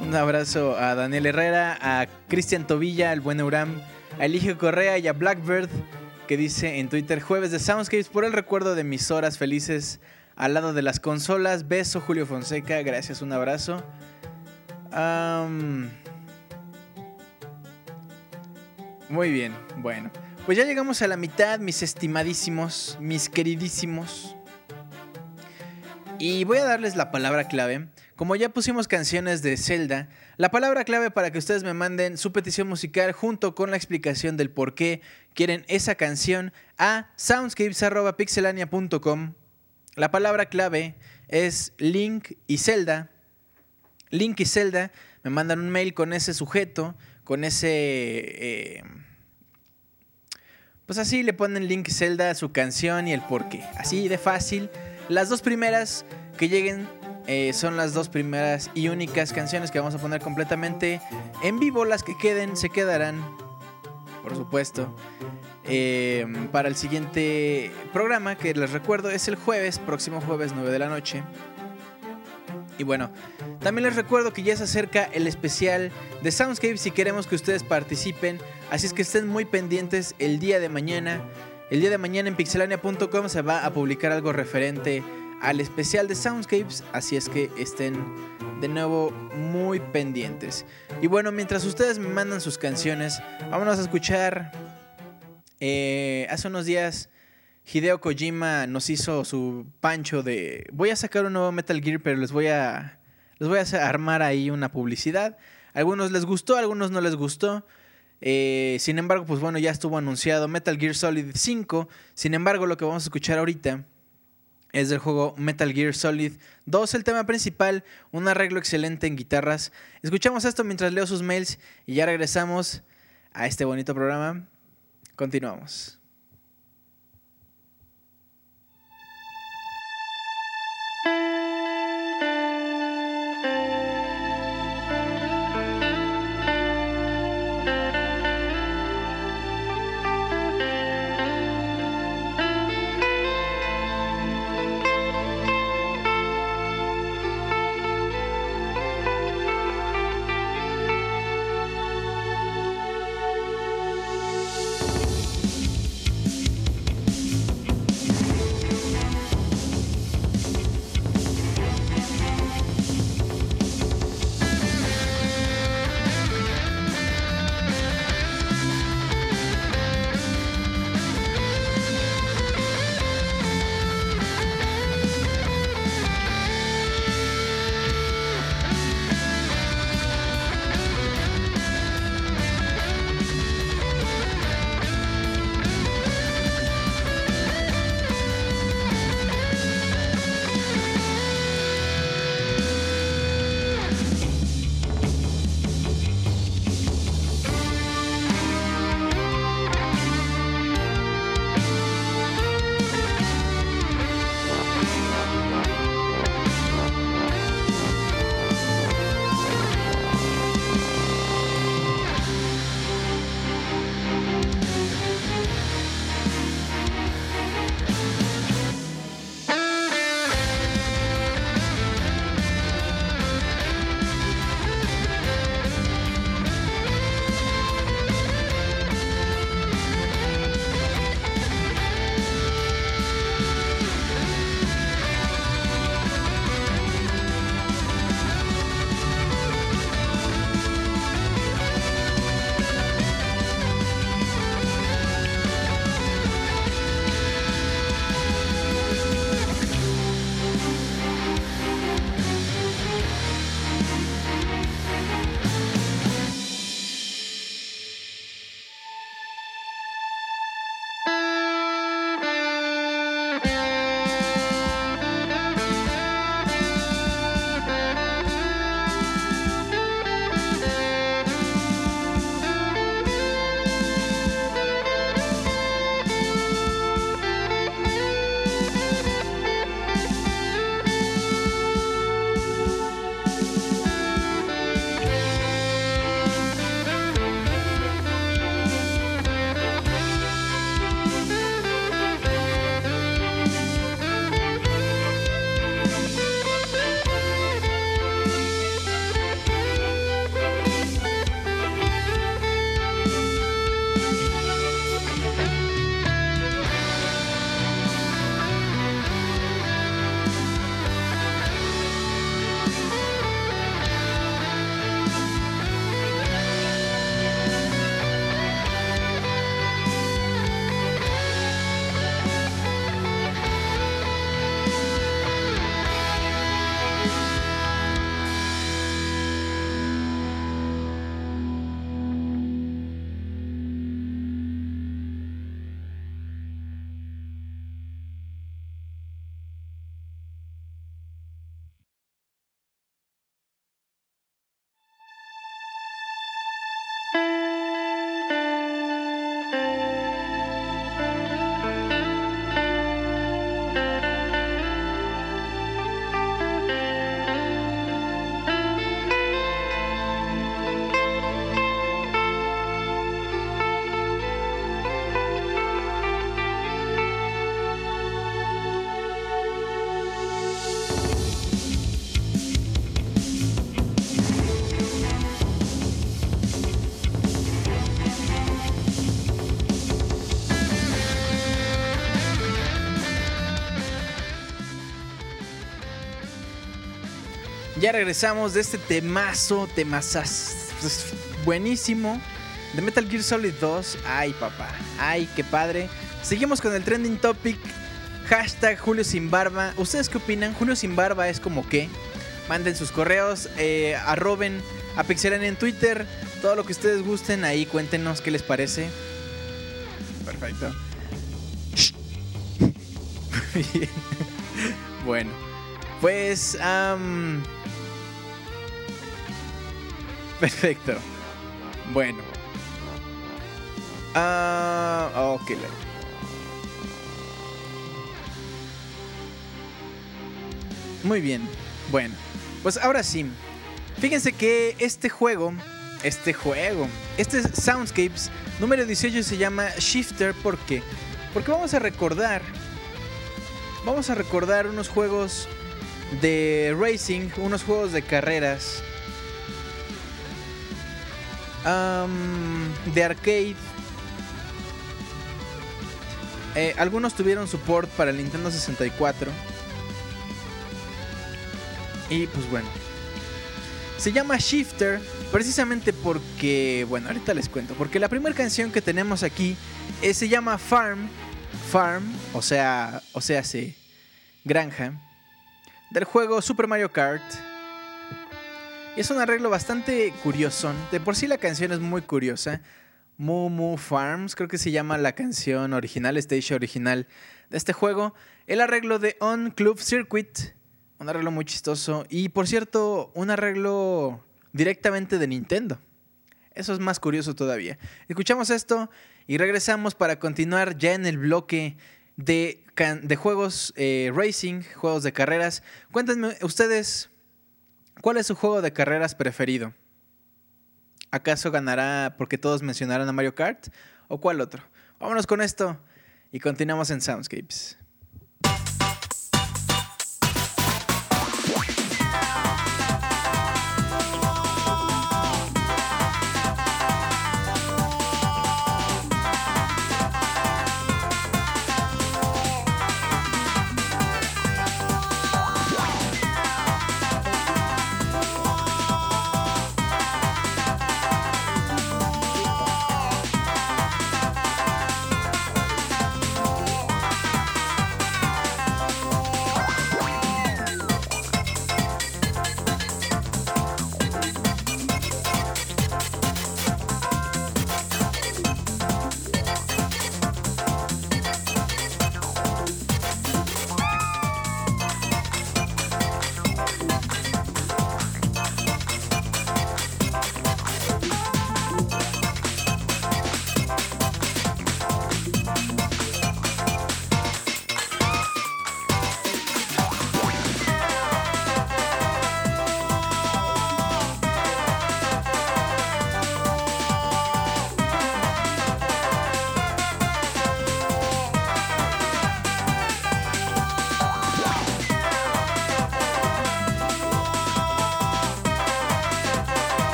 Un abrazo a Daniel Herrera, a Cristian Tobilla, al buen Euram, a Eligio Correa y a Blackbird, que dice en Twitter jueves de Soundscapes por el recuerdo de mis horas felices al lado de las consolas. Beso Julio Fonseca, gracias, un abrazo. Muy bien, bueno. Pues ya llegamos a la mitad, mis estimadísimos, mis queridísimos. Y voy a darles la palabra clave. Como ya pusimos canciones de Zelda, la palabra clave para que ustedes me manden su petición musical junto con la explicación del por qué quieren esa canción a soundscapes.pixelania.com. La palabra clave es Link y Zelda. Link y Zelda me mandan un mail con ese sujeto, con ese... eh, pues así le ponen Link y Zelda a su canción y el por qué. Así de fácil. Las dos primeras que lleguen eh, son las dos primeras y únicas canciones que vamos a poner completamente en vivo. Las que queden se quedarán, por supuesto, eh, para el siguiente programa que les recuerdo es el jueves, próximo jueves 9 de la noche. Y bueno, también les recuerdo que ya se acerca el especial de Soundscape si queremos que ustedes participen. Así es que estén muy pendientes el día de mañana. El día de mañana en pixelania.com se va a publicar algo referente al especial de Soundscapes. Así es que estén de nuevo muy pendientes. Y bueno, mientras ustedes me mandan sus canciones, vámonos a escuchar. eh, hace unos días Hideo Kojima nos hizo su pancho de voy a sacar un nuevo Metal Gear, pero les voy a les voy a armar ahí una publicidad. A algunos les gustó, algunos no les gustó. Eh, sin embargo, pues bueno, ya estuvo anunciado Metal Gear Solid 5. Sin embargo, lo que vamos a escuchar ahorita es del juego Metal Gear Solid 2, el tema principal, un arreglo excelente en guitarras. Escuchamos esto mientras leo sus mails y ya regresamos a este bonito programa. Continuamos. Ya regresamos de este temazo, temazas, pues, buenísimo. De Metal Gear Solid 2. Ay, papá. Ay, qué padre. Seguimos con el trending topic. Hashtag Julio sin barba. ¿Ustedes qué opinan? Julio sin barba es como qué? Manden sus correos, eh, arroben a Pixelania en Twitter. Todo lo que ustedes gusten, ahí cuéntenos qué les parece. Perfecto. Muy (laughs) bien. Bueno, pues... perfecto. Bueno. Ah, ok. Muy bien. Bueno, pues ahora sí. Fíjense que este juego, este juego, este Soundscapes número 18 se llama Shifter. ¿Por qué? Porque vamos a recordar, vamos a recordar unos juegos de racing, unos juegos de carreras, de arcade. Eh, algunos tuvieron support para el Nintendo 64. Y pues bueno. Se llama Shifter precisamente porque, bueno, ahorita les cuento. Porque la primera canción que tenemos aquí eh, se llama Farm. Farm, o sea, o sea, sí, granja. Del juego Super Mario Kart. Y es un arreglo bastante curioso. De por sí la canción es muy curiosa. Moo Moo Farms, creo que se llama la canción original, stage original de este juego. El arreglo de On Club Circuit, un arreglo muy chistoso. Y por cierto, un arreglo directamente de Nintendo. Eso es más curioso todavía. Escuchamos esto y regresamos para continuar ya en el bloque de, de juegos eh, racing, juegos de carreras. Cuéntenme ustedes, ¿cuál es su juego de carreras preferido? ¿Acaso ganará porque todos mencionaron a Mario Kart? ¿O cuál otro? Vámonos con esto y continuamos en Soundscapes.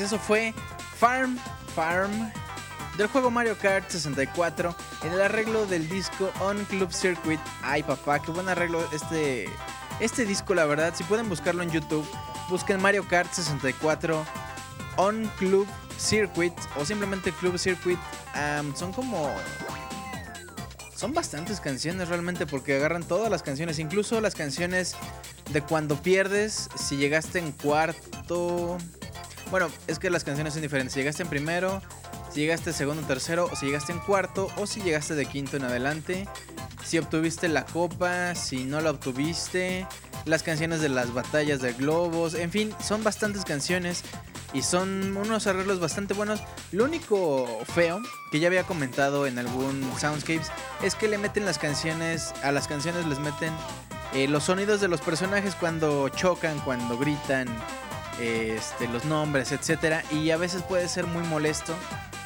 Eso fue Farm Farm del juego Mario Kart 64 en el arreglo del disco On Club Circuit. Ay papá, qué buen arreglo este, este disco la verdad. Si pueden buscarlo en YouTube, busquen Mario Kart 64 On Club Circuit o simplemente Club Circuit. Son como... Son bastantes canciones realmente porque agarran todas las canciones, incluso las canciones de cuando pierdes, si llegaste en cuarto... Bueno, es que las canciones son diferentes. Si llegaste en primero, si llegaste segundo, tercero, o si llegaste en cuarto, o si llegaste de quinto en adelante. Si obtuviste la copa, si no la obtuviste. Las canciones de las batallas de globos. En fin, son bastantes canciones. Y son unos arreglos bastante buenos. Lo único feo, que ya había comentado en algún Soundscapes, es que le meten las canciones. A las canciones les meten eh, los sonidos de los personajes cuando chocan, cuando gritan, este, los nombres, etcétera. Y a veces puede ser muy molesto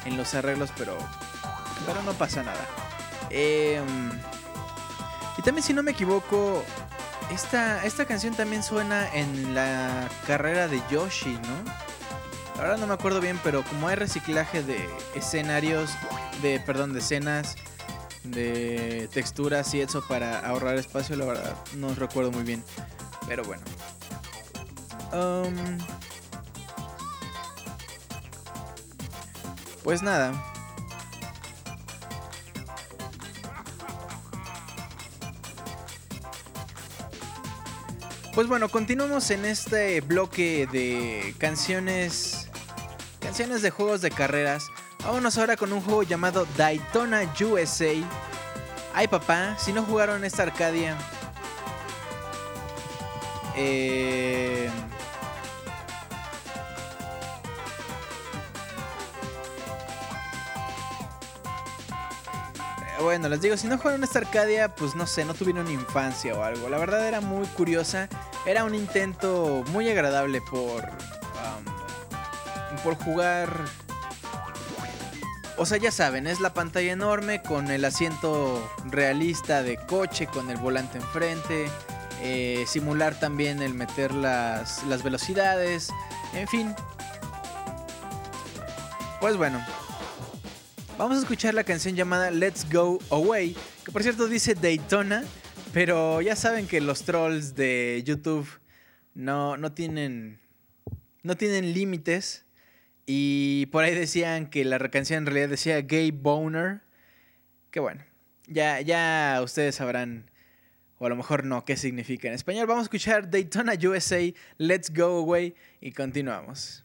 en los arreglos, pero, pero no pasa nada. Em, y también, si no me equivoco, esta, esta canción también suena en la carrera de Yoshi, ¿no? Ahora no me acuerdo bien, pero como hay reciclaje de escenarios, de, perdón, de escenas, de texturas y eso para ahorrar espacio, la verdad no recuerdo muy bien. Pero bueno. Pues nada. Pues bueno, continuamos en este bloque de canciones. Canciones de juegos de carreras. Vámonos ahora con un juego llamado Daytona USA. Ay papá, si no jugaron esta Arcadia. Eh, Bueno, les digo, si no jugaron esta Arcadia, pues no sé, no tuvieron infancia o algo. La verdad era muy curiosa. Era un intento muy agradable por. um, por jugar. O sea, ya saben, es la pantalla enorme con el asiento realista de coche, con el volante enfrente. eh, simular también el meter las, las velocidades. En fin. Pues bueno, Vamos a escuchar la canción llamada Let's Go Away, que por cierto dice Daytona, pero ya saben que los trolls de YouTube no, no tienen no tienen límites y por ahí decían que la canción en realidad decía Gay Boner, que bueno, ya ya ustedes sabrán o a lo mejor no qué significa en español. Vamos a escuchar Daytona USA, Let's Go Away y continuamos.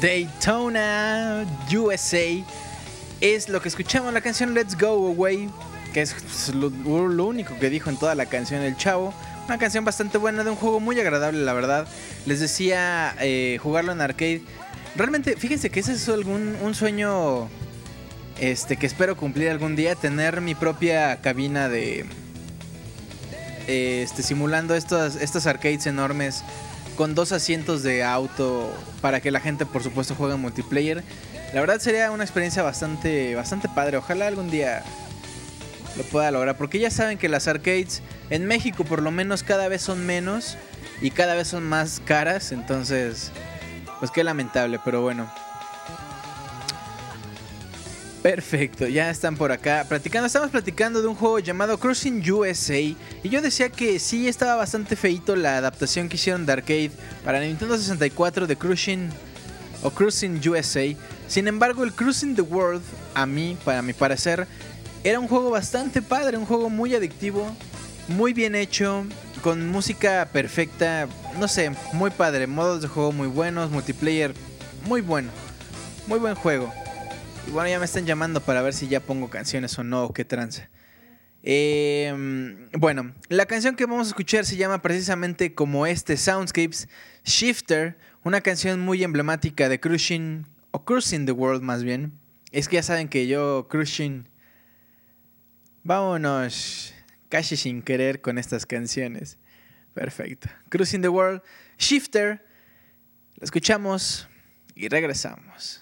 Daytona, USA. Es lo que escuchamos la canción Let's Go Away, que es lo, lo único que dijo en toda la canción el chavo. Una canción bastante buena de un juego muy agradable, la verdad. Les decía eh, jugarlo en arcade. Realmente, fíjense que ese es algún un sueño este que espero cumplir algún día, tener mi propia cabina de este simulando estos estas arcades enormes con dos asientos de auto para que la gente por supuesto juegue en multiplayer. La verdad sería una experiencia bastante bastante padre. Ojalá algún día lo pueda lograr porque ya saben que las arcades en México por lo menos cada vez son menos y cada vez son más caras, entonces pues qué lamentable, pero bueno. Perfecto, ya están por acá platicando. Estamos platicando de un juego llamado Cruising USA. Y yo decía que sí estaba bastante feito la adaptación que hicieron de arcade para Nintendo 64 de Cruising o Cruising USA. Sin embargo, el Cruising the World, a mí, para mi parecer, era un juego bastante padre, un juego muy adictivo, muy bien hecho, con música perfecta, no sé, muy padre, modos de juego muy buenos, multiplayer muy bueno, muy buen juego. Y bueno, ya me están llamando para ver si ya pongo canciones o no, o qué trance. Eh, bueno, la canción que vamos a escuchar se llama precisamente como este Soundscapes Shifter, una canción muy emblemática de Cruising, o Cruising the World más bien. Es que ya saben que yo Cruising... Vámonos casi sin querer con estas canciones. Perfecto. Cruising the World, Shifter. La escuchamos y regresamos.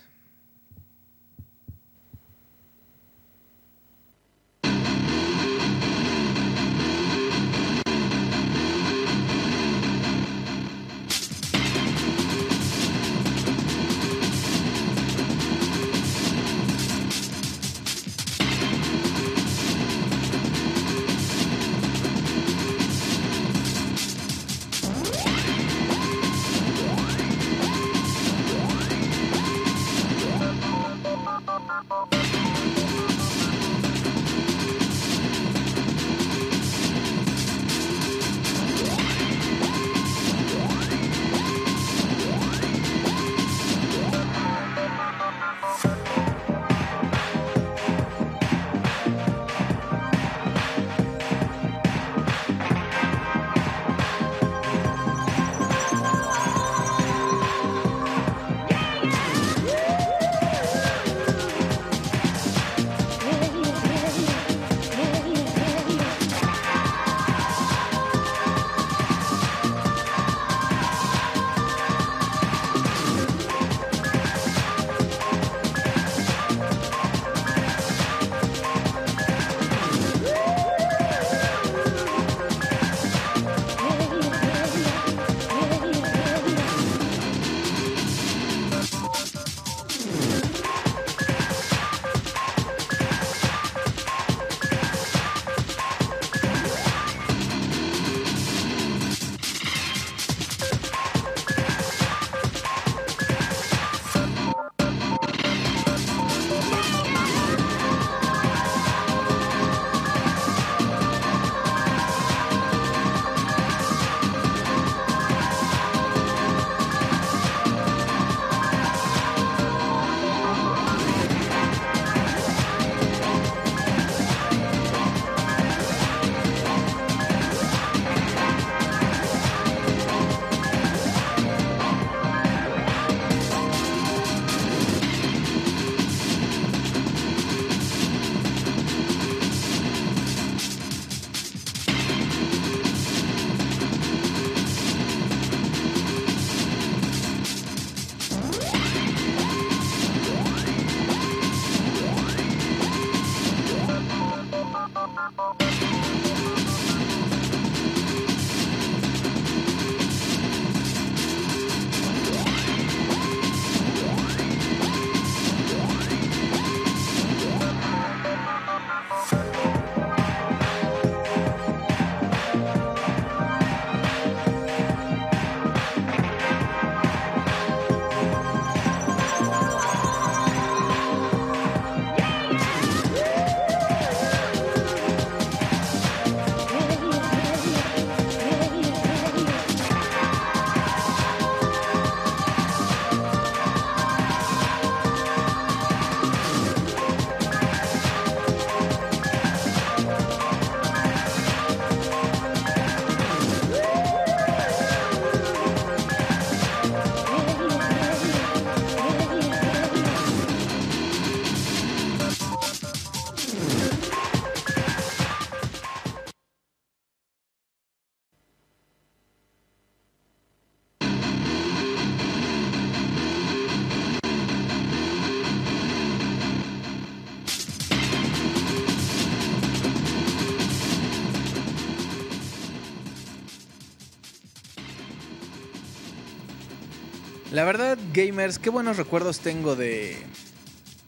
Verdad, gamers, qué buenos recuerdos tengo de,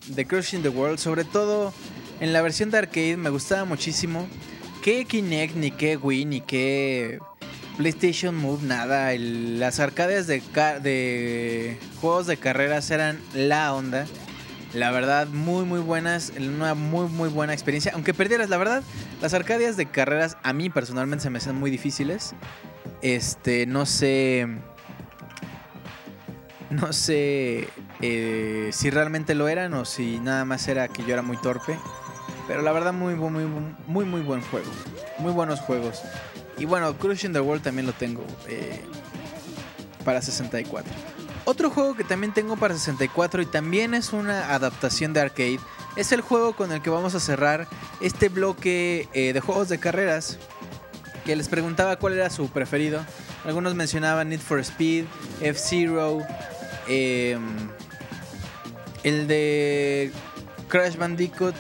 de Crushing the World. Sobre todo en la versión de arcade me gustaba muchísimo. Qué Kinect, ni qué Wii, ni qué PlayStation Move, nada. Las arcades de, de juegos de carreras eran la onda. La verdad, muy muy buenas, una muy muy buena experiencia. Aunque perdieras, la verdad, las arcadias de carreras a mí personalmente se me hacen muy difíciles. Este, no sé... No sé eh, si realmente lo eran o si nada más era que yo era muy torpe. Pero la verdad, muy, muy, muy, muy, buen juego. Muy buenos juegos. Y bueno, Crushing the World también lo tengo eh, para 64. Otro juego que también tengo para 64 y también es una adaptación de arcade es el juego con el que vamos a cerrar este bloque eh, de juegos de carreras. Que les preguntaba cuál era su preferido. Algunos mencionaban Need for Speed, F-Zero, eh, el de Crash Bandicoot.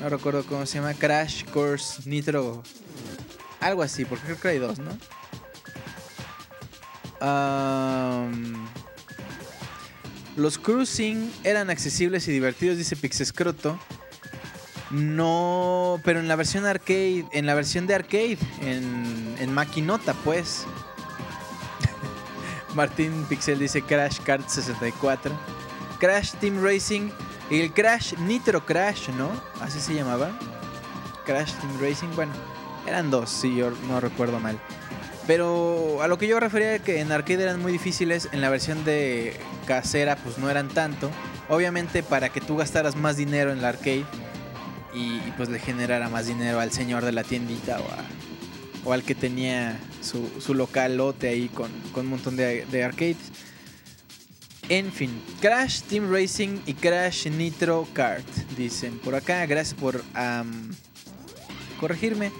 No recuerdo cómo se llama. Crash Course Nitro. Algo así, porque creo que hay dos, ¿no? Los cruising eran accesibles y divertidos, dice Pixescroto. No, pero en la versión arcade, en la versión de arcade, en, en maquinota, pues. Martín Pixel dice Crash Kart 64. Crash Team Racing y el Crash Nitro Crash, ¿no? Así se llamaba. Crash Team Racing, bueno, eran dos, si yo no recuerdo mal. Pero a lo que yo refería que en arcade eran muy difíciles, en la versión de casera pues no eran tanto. Obviamente para que tú gastaras más dinero en la arcade y, y, pues le generara más dinero al señor de la tiendita o, a- o al que tenía su, su localote ahí con, con un montón de, de arcades. En fin, Crash Team Racing y Crash Nitro Kart, dicen por acá. Gracias por corregirme.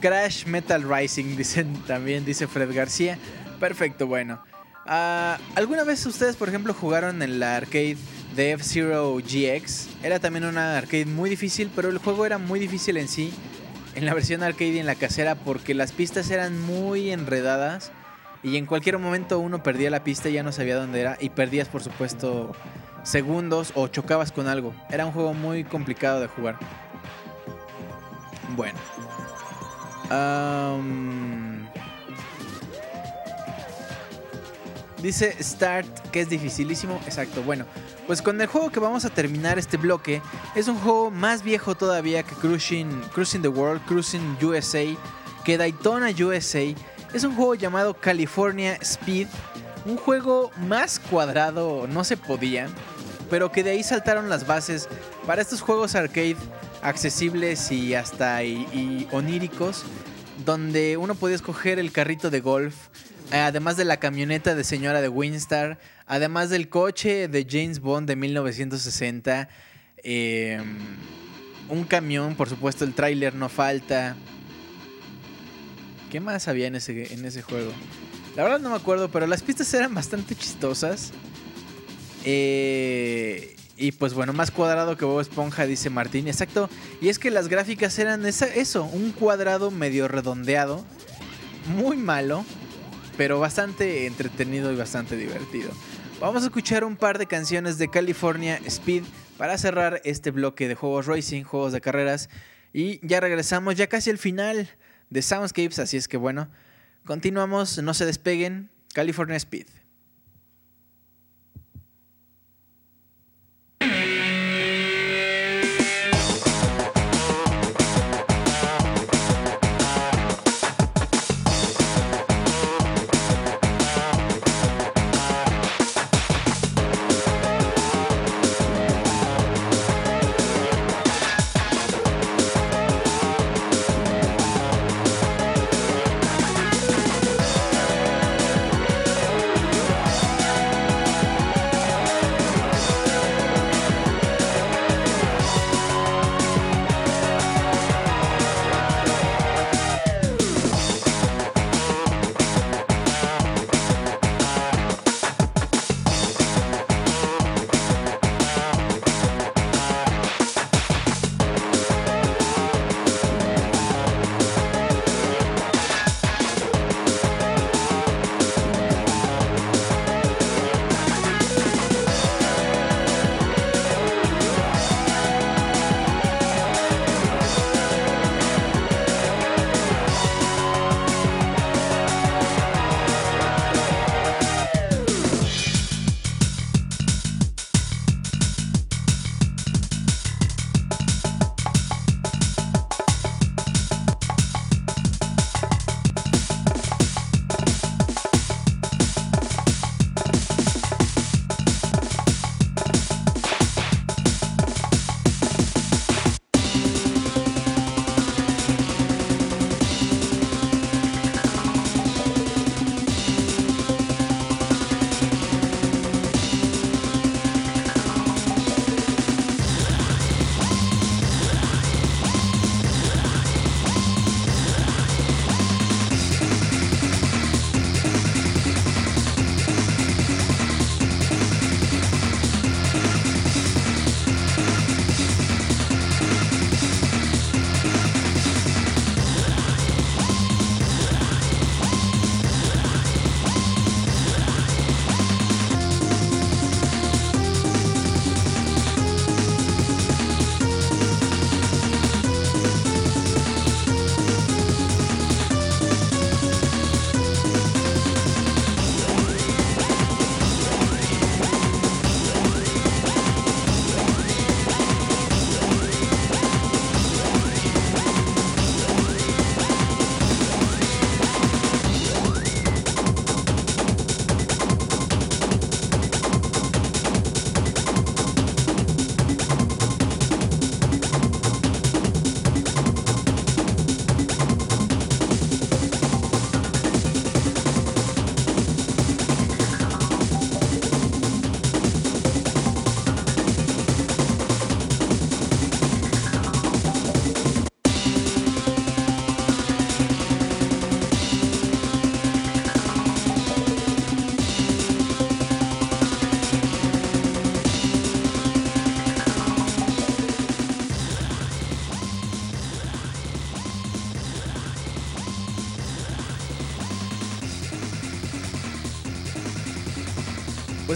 Crash Metal Rising, (laughs) dicen también, dice Fred García. Perfecto, bueno. Ah, ¿Alguna vez ustedes, por ejemplo, jugaron en la arcade de F-Zero GX? Era también una arcade muy difícil, pero el juego era muy difícil en sí, en la versión arcade y en la casera, porque las pistas eran muy enredadas y en cualquier momento uno perdía la pista y ya no sabía dónde era y perdías, por supuesto, segundos o chocabas con algo. Era un juego muy complicado de jugar. Bueno. Dice Start que es dificilísimo. Exacto. Bueno, pues con el juego que vamos a terminar este bloque es un juego más viejo todavía que Cruising, Cruising the World, Cruising USA, que Daytona USA. Es un juego llamado California Speed. Un juego más cuadrado no se podía, pero que de ahí saltaron las bases para estos juegos arcade accesibles y hasta oníricos, donde uno podía escoger el carrito de golf, eh, además de la camioneta de señora de Winstar, además del coche de James Bond de 1960, eh, un camión, por supuesto, el tráiler no falta. ¿Qué más había en ese, en ese juego? La verdad no me acuerdo, pero las pistas eran bastante chistosas. Eh, y pues bueno, más cuadrado que Bob Esponja, dice Martín. Exacto. Y es que las gráficas eran esa- eso, un cuadrado medio redondeado. Muy malo, pero bastante entretenido y bastante divertido. Vamos a escuchar un par de canciones de California Speed para cerrar este bloque de juegos racing, juegos de carreras. Y ya regresamos, ya casi al final de Soundscapes, así es que bueno, continuamos, no se despeguen. California Speed.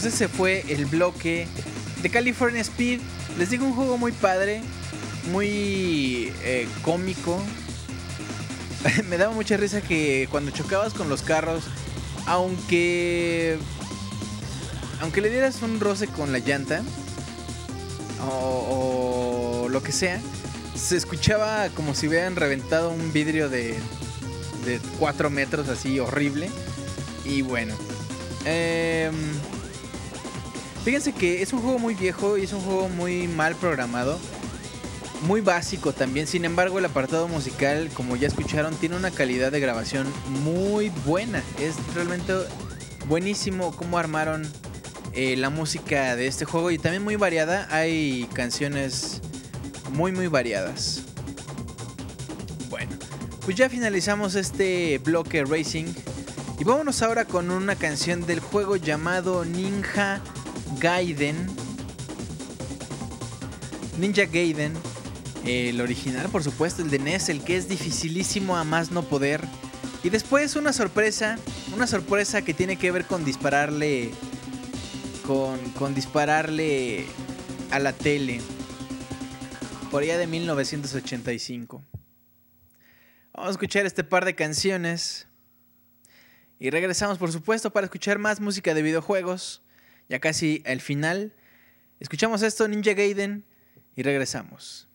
Pues ese fue el bloque de California Speed. Les digo un juego muy padre, muy eh, cómico. (laughs) Me daba mucha risa que cuando chocabas con los carros, aunque aunque le dieras un roce con la llanta o, lo que sea, se escuchaba como si hubieran reventado un vidrio de de 4 metros así horrible. Y bueno. em, fíjense que es un juego muy viejo y es un juego muy mal programado. Muy básico también. Sin embargo, el apartado musical, como ya escucharon, tiene una calidad de grabación muy buena. Es realmente buenísimo cómo armaron eh, la música de este juego y también muy variada. Hay canciones muy muy variadas. Bueno, pues ya finalizamos este bloque Racing y vámonos ahora con una canción del juego llamado Ninja Gaiden. Ninja Gaiden, el original por supuesto, el de NES, el que es dificilísimo a más no poder. Y después una sorpresa, una sorpresa que tiene que ver con dispararle, con, con dispararle a la tele. Por allá de 1985. Vamos a escuchar este par de canciones. Y regresamos, por supuesto, para escuchar más música de videojuegos. Ya casi al final. Escuchamos esto, Ninja Gaiden, y regresamos.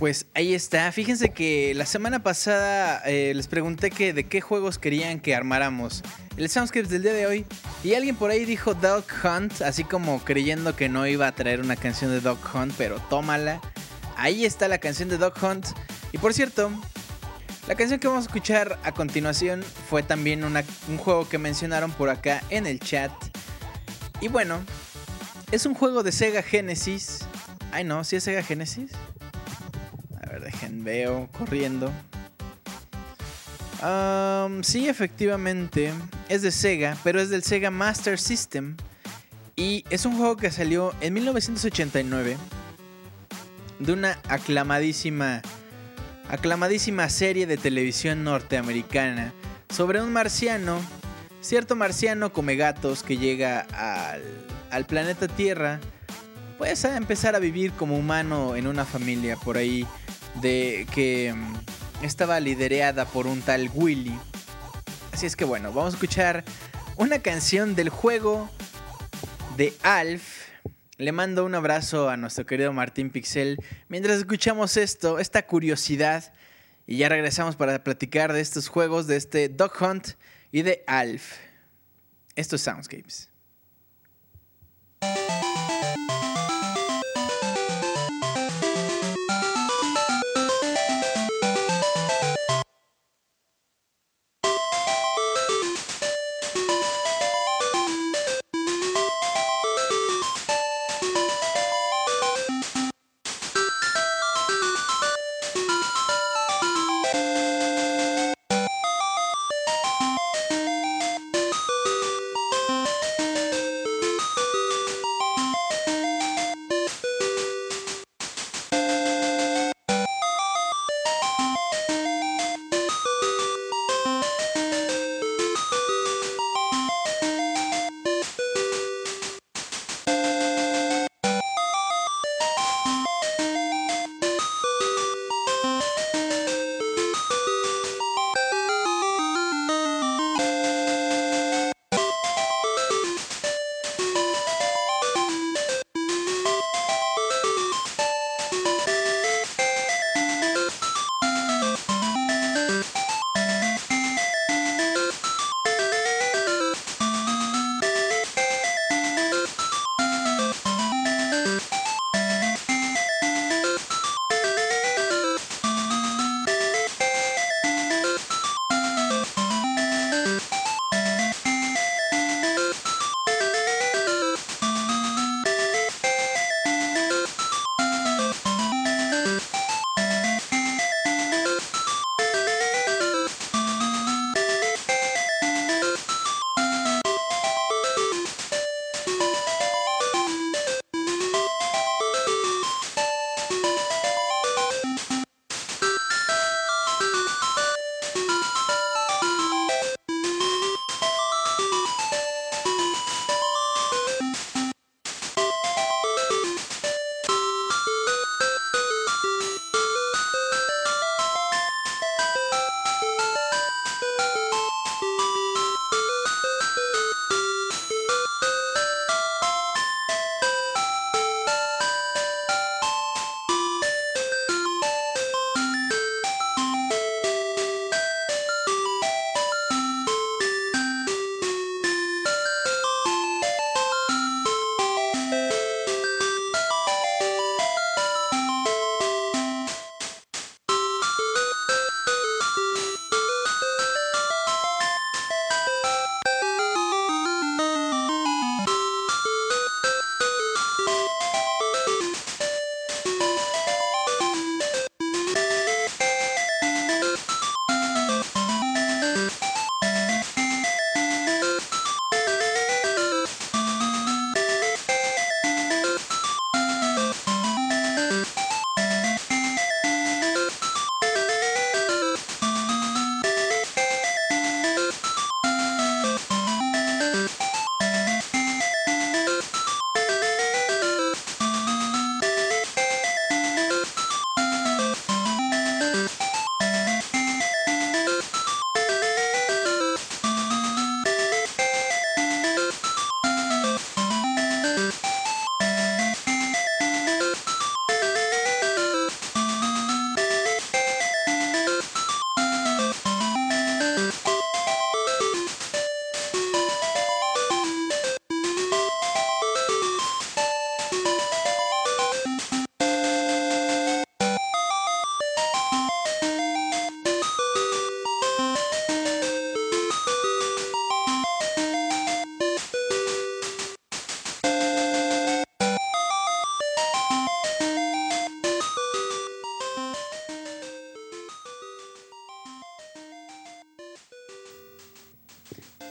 Pues ahí está. Fíjense que la semana pasada eh, les pregunté que de qué juegos querían que armáramos el Soundscapes del día de hoy. Y alguien por ahí dijo Dog Hunt, así como creyendo que no iba a traer una canción de Dog Hunt, pero tómala. Ahí está la canción de Dog Hunt. Y por cierto, la canción que vamos a escuchar a continuación fue también un juego que mencionaron por acá en el chat. Y bueno, es un juego de Sega Genesis. Ay no, ¿sí es Sega Genesis? Veo, corriendo. Sí, efectivamente, es de Sega, pero es del Sega Master System. Y es un juego que salió en 1989 de una aclamadísima, aclamadísima serie de televisión norteamericana sobre un marciano, cierto marciano come gatos que llega al, al planeta Tierra, pues a empezar a vivir como humano en una familia por ahí de que mm, estaba liderada por un tal Willy. Así es que bueno, vamos a escuchar una canción del juego de Alf. Le mando un abrazo a nuestro querido Martín Pixel mientras escuchamos esto, esta curiosidad. Y ya regresamos para platicar de estos juegos, de este Dog Hunt y de Alf. Esto es Soundscapes.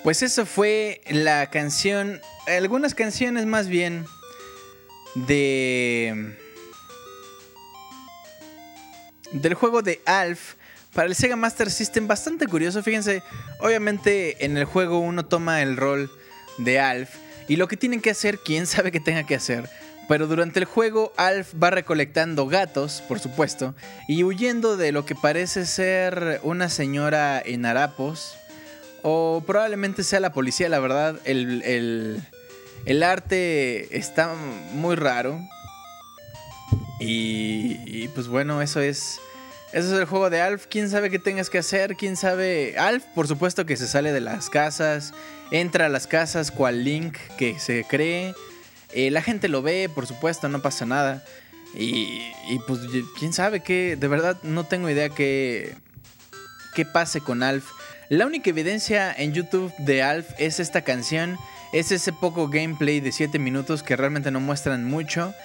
Pues eso fue la canción, algunas canciones más bien de del juego de Alf para el Sega Master System, bastante curioso, fíjense, obviamente en el juego uno toma el rol de Alf y lo que tienen que hacer, quién sabe qué tenga que hacer. Pero durante el juego Alf va recolectando gatos, por supuesto, y huyendo de lo que parece ser una señora en harapos, probablemente sea la policía, la verdad, el, el, el arte está muy raro. Y, y, pues bueno, eso es. Eso es el juego de Alf. ¿Quién sabe qué tengas que hacer? ¿Quién sabe? Alf, por supuesto que se sale de las casas. Entra a las casas cual Link que se cree. Eh, la gente lo ve, por supuesto, no pasa nada. Y, y pues quién sabe qué. De verdad no tengo idea qué. qué pase con Alf. La única evidencia en YouTube de Alf es esta canción. Es ese poco gameplay de 7 minutos que realmente no muestran mucho.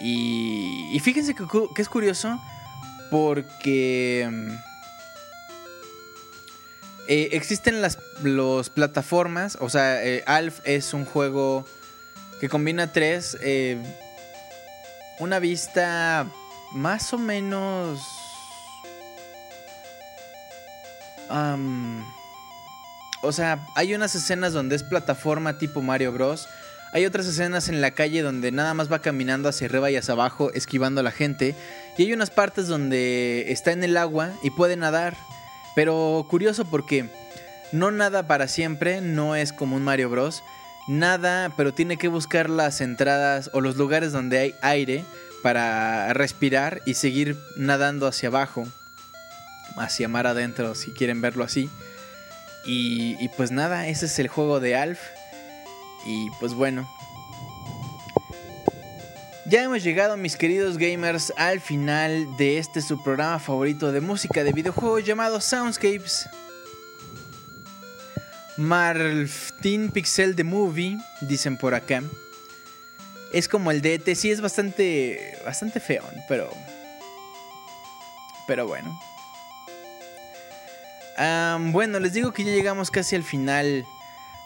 Y, y fíjense que, es curioso porque eh, existen las los plataformas. O sea, eh, Alf es un juego que combina tres. Eh, una vista más o menos... O sea, hay unas escenas donde es plataforma tipo Mario Bros. Hay otras escenas en la calle donde nada más va caminando hacia arriba y hacia abajo, esquivando a la gente. Y hay unas partes donde está en el agua y puede nadar. Pero curioso porque no nada para siempre, no es como un Mario Bros. Nada, pero tiene que buscar las entradas o los lugares donde hay aire para respirar y seguir nadando hacia abajo. Hacia mar adentro, si quieren verlo así. Y, y pues nada, ese es el juego de Alf. Y pues bueno. Ya hemos llegado, mis queridos gamers, al final de este su programa favorito de música de videojuegos llamado Soundscapes. Martin Pixel The Movie, dicen por acá. Es como el DT, sí es bastante bastante feo, pero pero bueno. Bueno, les digo que ya llegamos casi al final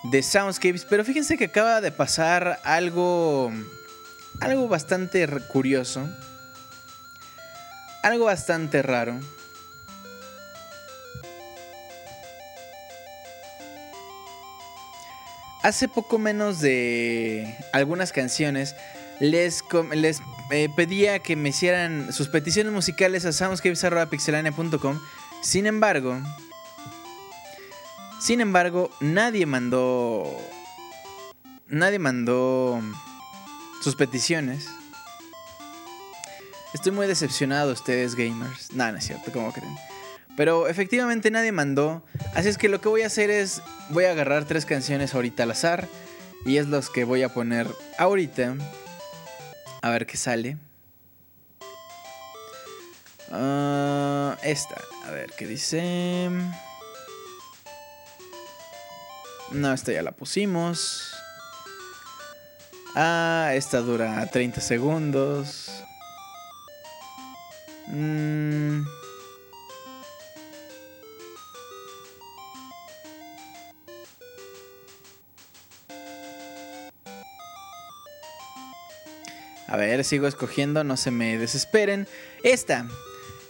de Soundscapes, pero fíjense que acaba de pasar algo algo bastante curioso. Algo bastante raro. Hace poco menos de algunas canciones les, les eh, pedía que me hicieran sus peticiones musicales a soundscapes.pixelania.com. Sin embargo, sin embargo, nadie mandó. Nadie mandó sus peticiones. Estoy muy decepcionado, ustedes gamers. No, no es cierto, ¿cómo creen? Pero efectivamente nadie mandó. Así es que lo que voy a hacer es. Voy a agarrar tres canciones ahorita al azar. Y es los que voy a poner ahorita. A ver qué sale. Uh, esta. A ver qué dice. No, esta ya la pusimos. Ah, esta dura 30 segundos. Mm. A ver, sigo escogiendo, no se me desesperen. Esta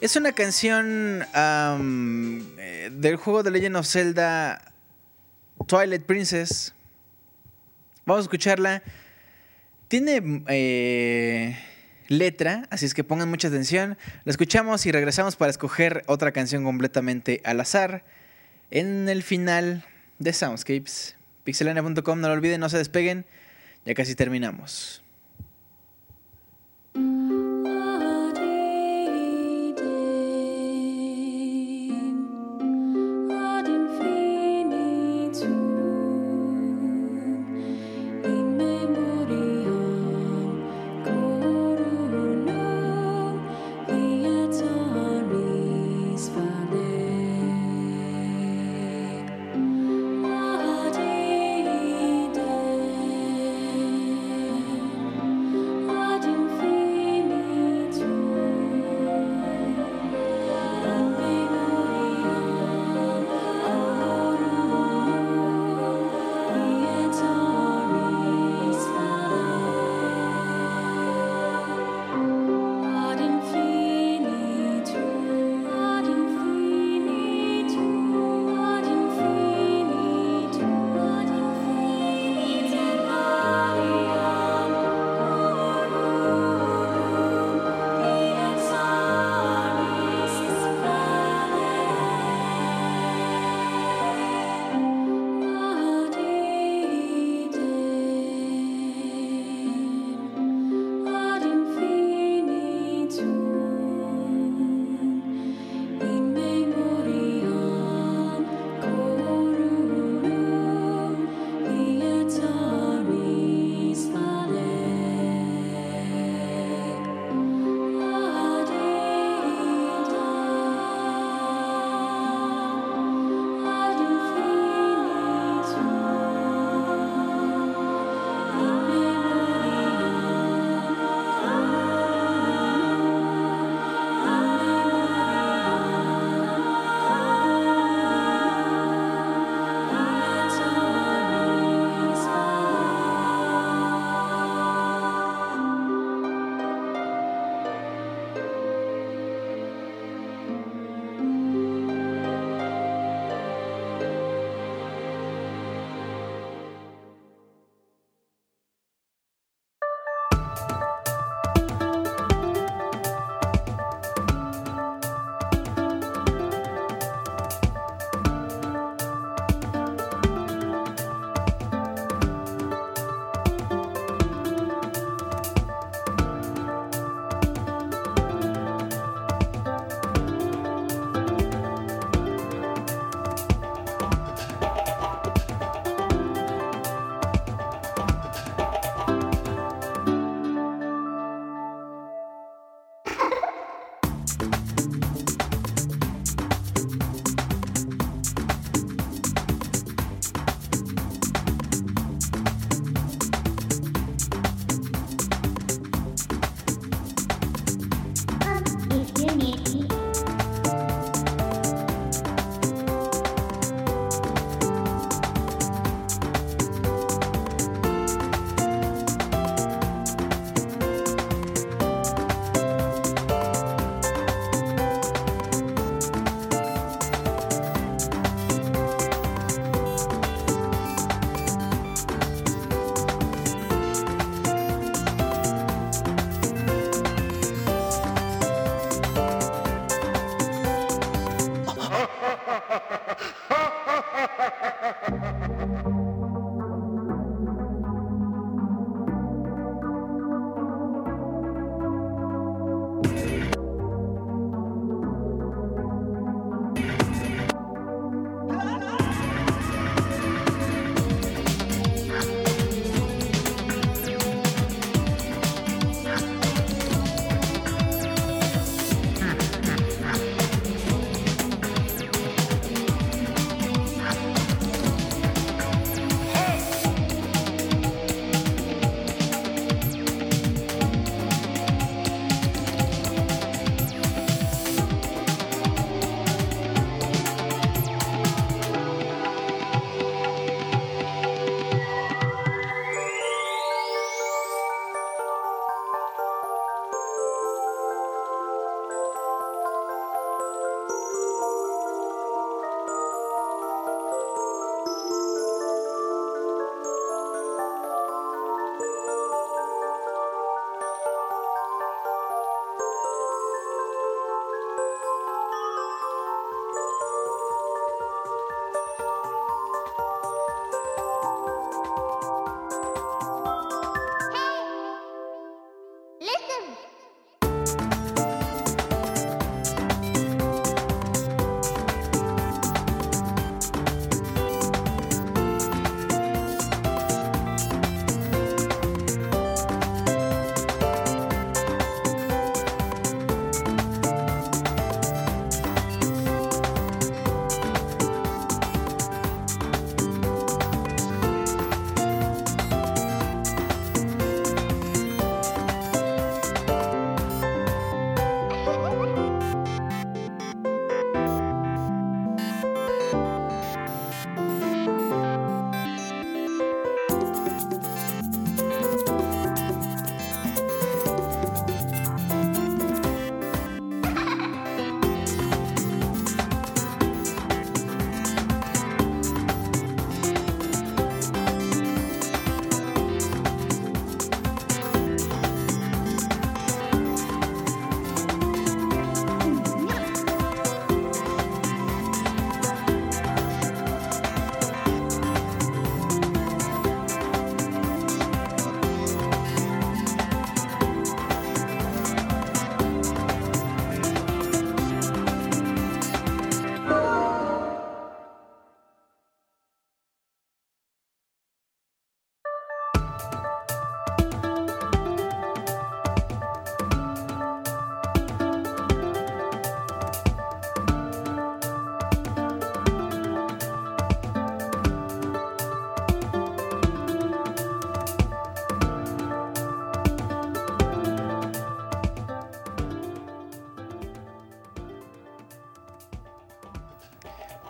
es una canción um, del juego de Legend of Zelda Twilight Princess. Vamos a escucharla. Tiene eh, letra, así es que pongan mucha atención. La escuchamos y regresamos para escoger otra canción completamente al azar. En el final de Soundscapes. Pixelania.com, no lo olviden, no se despeguen. Ya casi terminamos.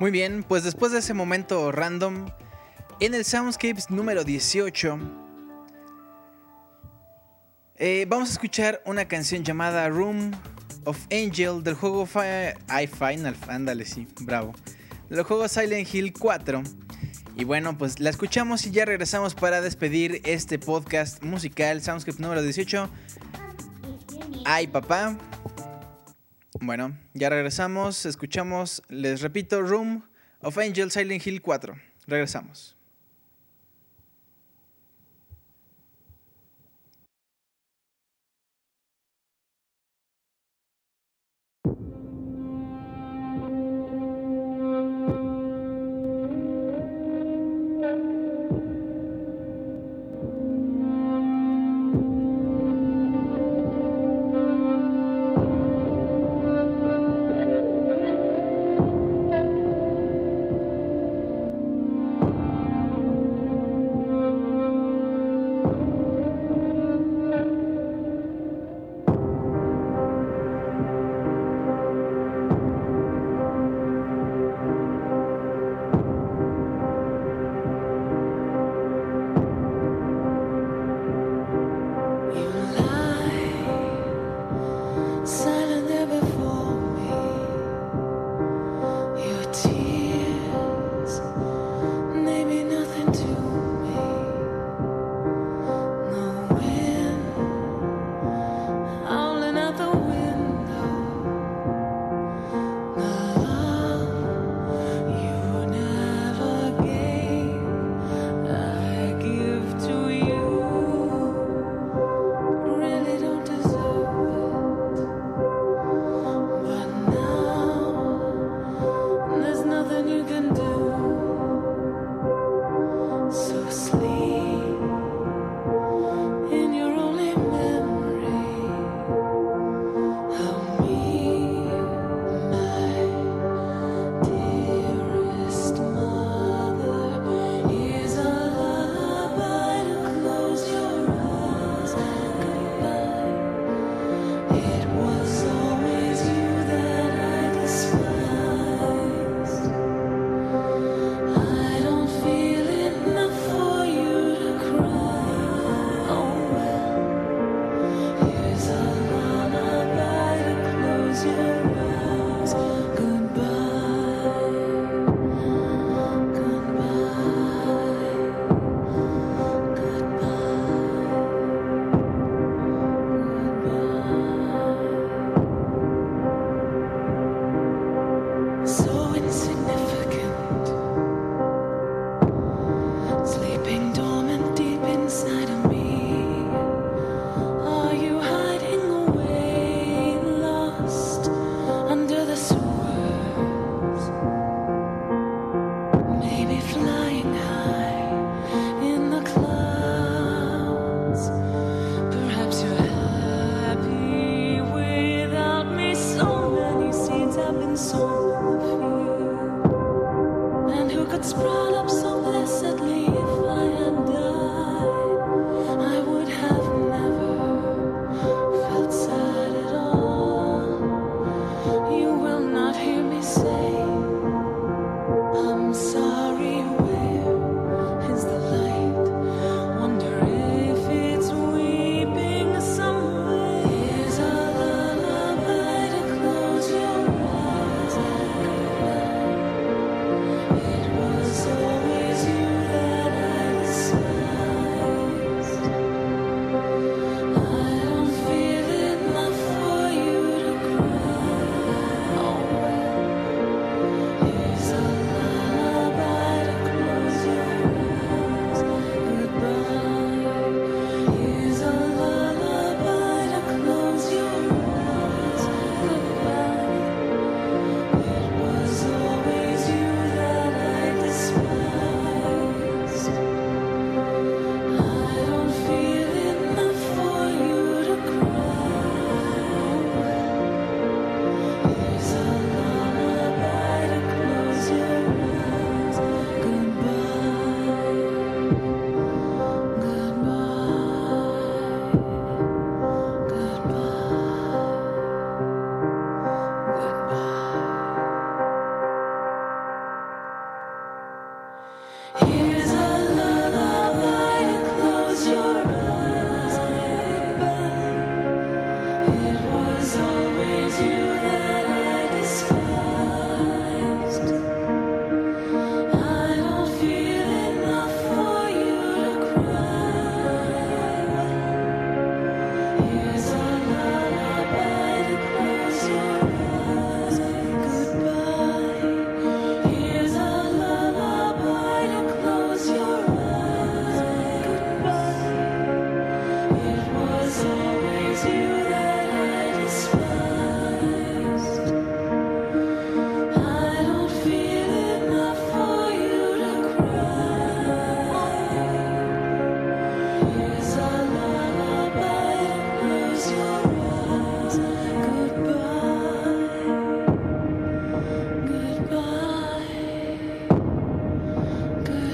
Muy bien, pues después de ese momento random, en el Soundscapes número 18, eh, vamos a escuchar una canción llamada Room of Angel del juego Final, ándale, sí, bravo, del juego Silent Hill 4. Y bueno, pues la escuchamos y ya regresamos para despedir este podcast musical Soundscape número 18. Ay, papá. Bueno, ya regresamos, escuchamos, les repito, Room of Angels Silent Hill 4. Regresamos.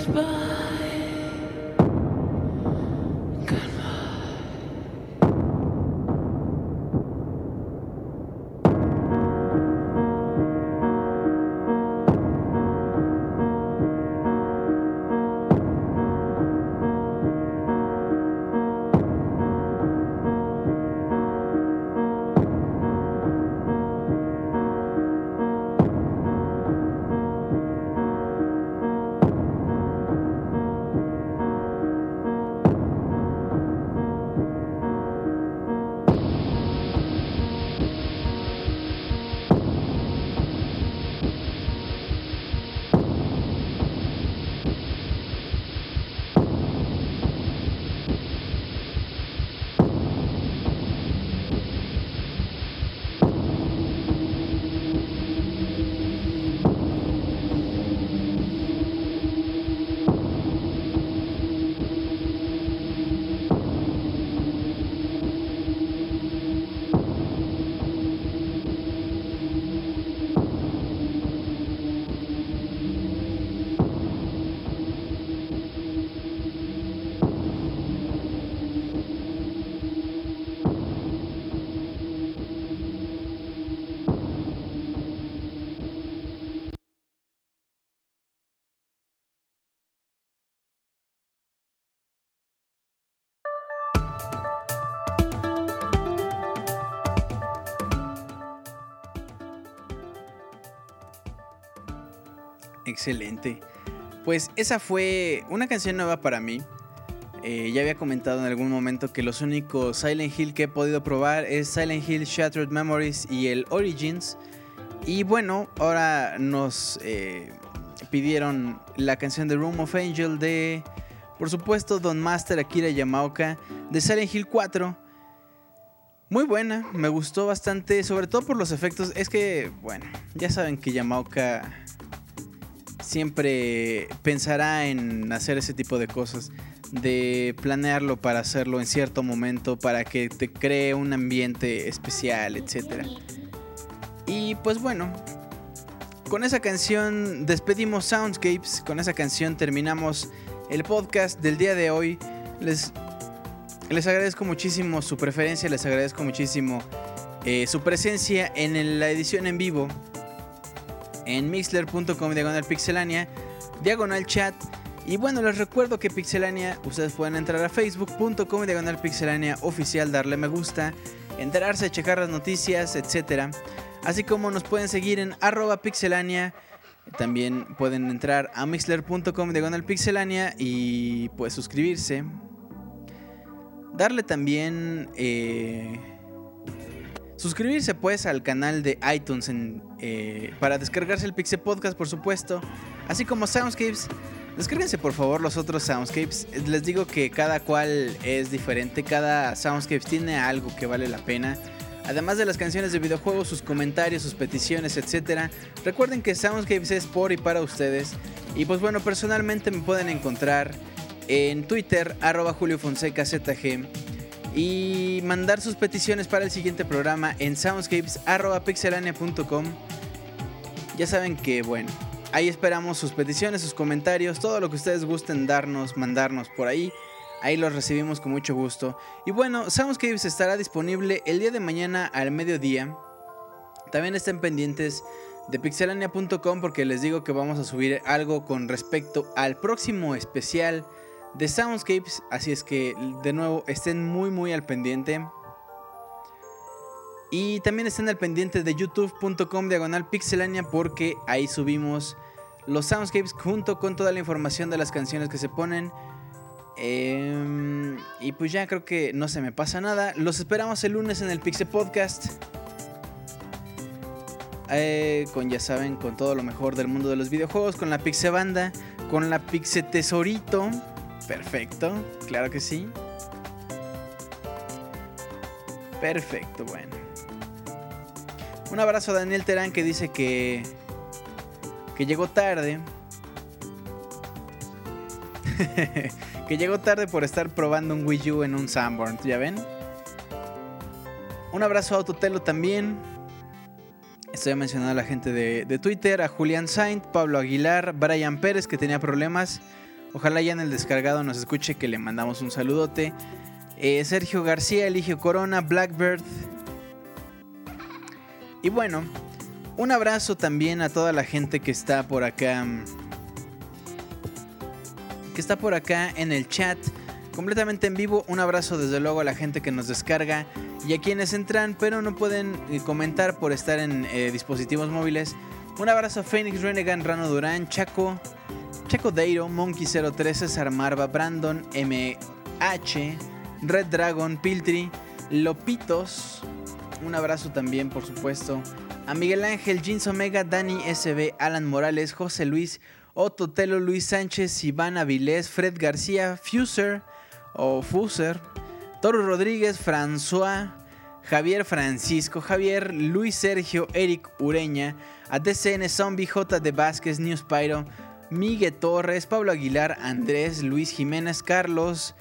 Goodbye.
Excelente. Pues esa fue una canción nueva para mí. Eh, ya había comentado en algún momento que los únicos Silent Hill que he podido probar es Silent Hill Shattered Memories y el Origins. Y bueno, ahora nos eh, pidieron la canción de Room of Angel de, por supuesto, Don Master Akira Yamaoka de Silent Hill 4. Muy buena, me gustó bastante, sobre todo por los efectos. Es que, bueno, ya saben que Yamaoka siempre pensará en hacer ese tipo de cosas, de planearlo para hacerlo en cierto momento, para que te cree un ambiente especial, etc. Y pues bueno, con esa canción despedimos Soundscapes, con esa canción terminamos el podcast del día de hoy. Les, les agradezco muchísimo su preferencia, les agradezco muchísimo eh, su presencia en la edición en vivo en mixler.com diagonal pixelania, diagonal chat. Y bueno, les recuerdo que Pixelania, ustedes pueden entrar a facebook.com diagonal pixelania oficial, darle me gusta, enterarse, checar las noticias, etc. Así como nos pueden seguir en arroba pixelania. También pueden entrar a mixler.com diagonal pixelania y pues suscribirse. Darle también... eh, Suscribirse pues al canal de iTunes eh, para descargarse el Pixel Podcast por supuesto, así como Soundscapes. Descárguense por favor los otros Soundscapes. Les digo que cada cual es diferente, cada Soundscapes tiene algo que vale la pena. Además de las canciones de videojuegos, sus comentarios, sus peticiones, etc. Recuerden que Soundscapes es por y para ustedes. Y pues bueno, personalmente me pueden encontrar en Twitter, arroba Julio Fonseca ZG y mandar sus peticiones para el siguiente programa en soundscapes.pixelania.com. Ya saben que, bueno, ahí esperamos sus peticiones, sus comentarios, todo lo que ustedes gusten darnos, mandarnos por ahí. Ahí los recibimos con mucho gusto. Y bueno, Soundscapes estará disponible el día de mañana al mediodía. También estén pendientes de pixelania.com porque les digo que vamos a subir algo con respecto al próximo especial de Soundscapes. Así es que de nuevo estén muy muy al pendiente. Y también estén al pendiente de youtube.com diagonal pixelania porque ahí subimos los Soundscapes junto con toda la información de las canciones que se ponen. Em, y pues ya creo que no se me pasa nada. Los esperamos el lunes en el Pixel Podcast. Eh, con ya saben, con todo lo mejor del mundo de los videojuegos, con la Pixe Banda, con la Pixe Tesorito. Perfecto, claro que sí. Perfecto, bueno. Un abrazo a Daniel Terán que dice que que llegó tarde. (laughs) que llegó tarde por estar probando un Wii U en un Sanborn, ¿ya ven? Un abrazo a Autotelo también. Estoy mencionando a la gente de, de Twitter, a Julián Saint, Pablo Aguilar, Brian Pérez que tenía problemas. Ojalá ya en el descargado nos escuche que le mandamos un saludote. Eh, Sergio García, Eligio Corona, Blackbird. Y bueno, un abrazo también a toda la gente que está por acá. Que está por acá en el chat. Completamente en vivo. Un abrazo desde luego a la gente que nos descarga. Y a quienes entran pero no pueden eh, comentar por estar en eh, dispositivos móviles. Un abrazo a Phoenix Renegan, Rano Durán, Chaco, Chaco Deiro, Monkey 03, César Marva, Brandon MH, Red Dragon, Piltri, Lopitos. Un abrazo también, por supuesto, a Miguel Ángel, Jeans Omega, Dani SB, Alan Morales, José Luis, Otto Telo, Luis Sánchez, Iván Avilés, Fred García, Fuser o Fuser, Toro Rodríguez, François, Javier Francisco, Javier, Luis Sergio, Eric Ureña, ADCN Zombie, J. de Vázquez, News Pyro, Miguel Torres, Pablo Aguilar, Andrés, Luis Jiménez, Carlos,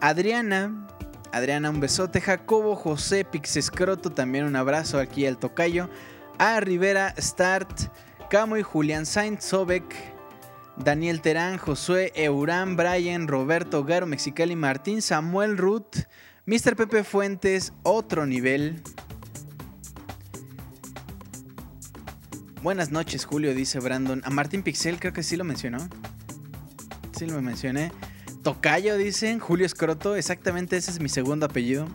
Adriana, Adriana, un besote, Jacobo, José, Pixescroto, también un abrazo aquí al tocayo, a Rivera, Start, Camo y Julián Sainz, Sobek, Daniel Terán, Josué, Eurán, Brian, Roberto, Garo, Mexicali, Martín, Samuel, Ruth, Mr. Pepe Fuentes, otro nivel. Buenas noches, Julio, dice Brandon. A Martín Pixel, creo que sí lo mencionó. Sí lo mencioné. Tocayo, dicen. Julio Escroto, exactamente ese es mi segundo apellido.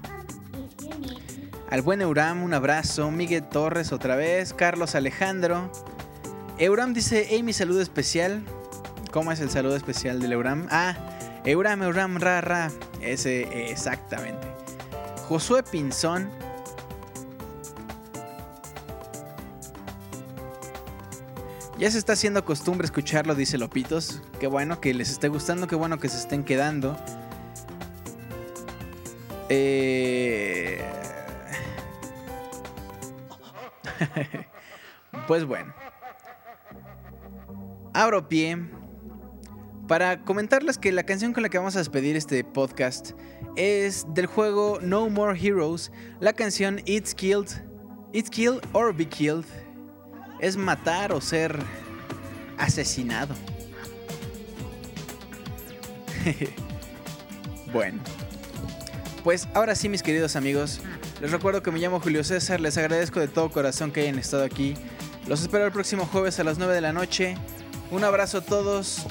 Al buen Euram, un abrazo. Miguel Torres, otra vez. Carlos Alejandro. Euram dice: Hey, mi saludo especial. ¿Cómo es el saludo especial del Euram? Ah, Euram, Euram, ra, ra. Ese, exactamente. Josué Pinzón. Ya se está haciendo costumbre escucharlo, dice Lopitos. Qué bueno que les esté gustando, qué bueno que se estén quedando. Eh... (laughs) pues bueno. Abro pie para comentarles que la canción con la que vamos a despedir este podcast es del juego No More Heroes, la canción It's Killed, It's Killed or Be Killed. Es matar o ser asesinado. (laughs) bueno. Pues ahora sí, mis queridos amigos, les recuerdo que me llamo Julio César, les agradezco de todo corazón que hayan estado aquí. Los espero el próximo jueves a las 9 de la noche. Un abrazo a todos.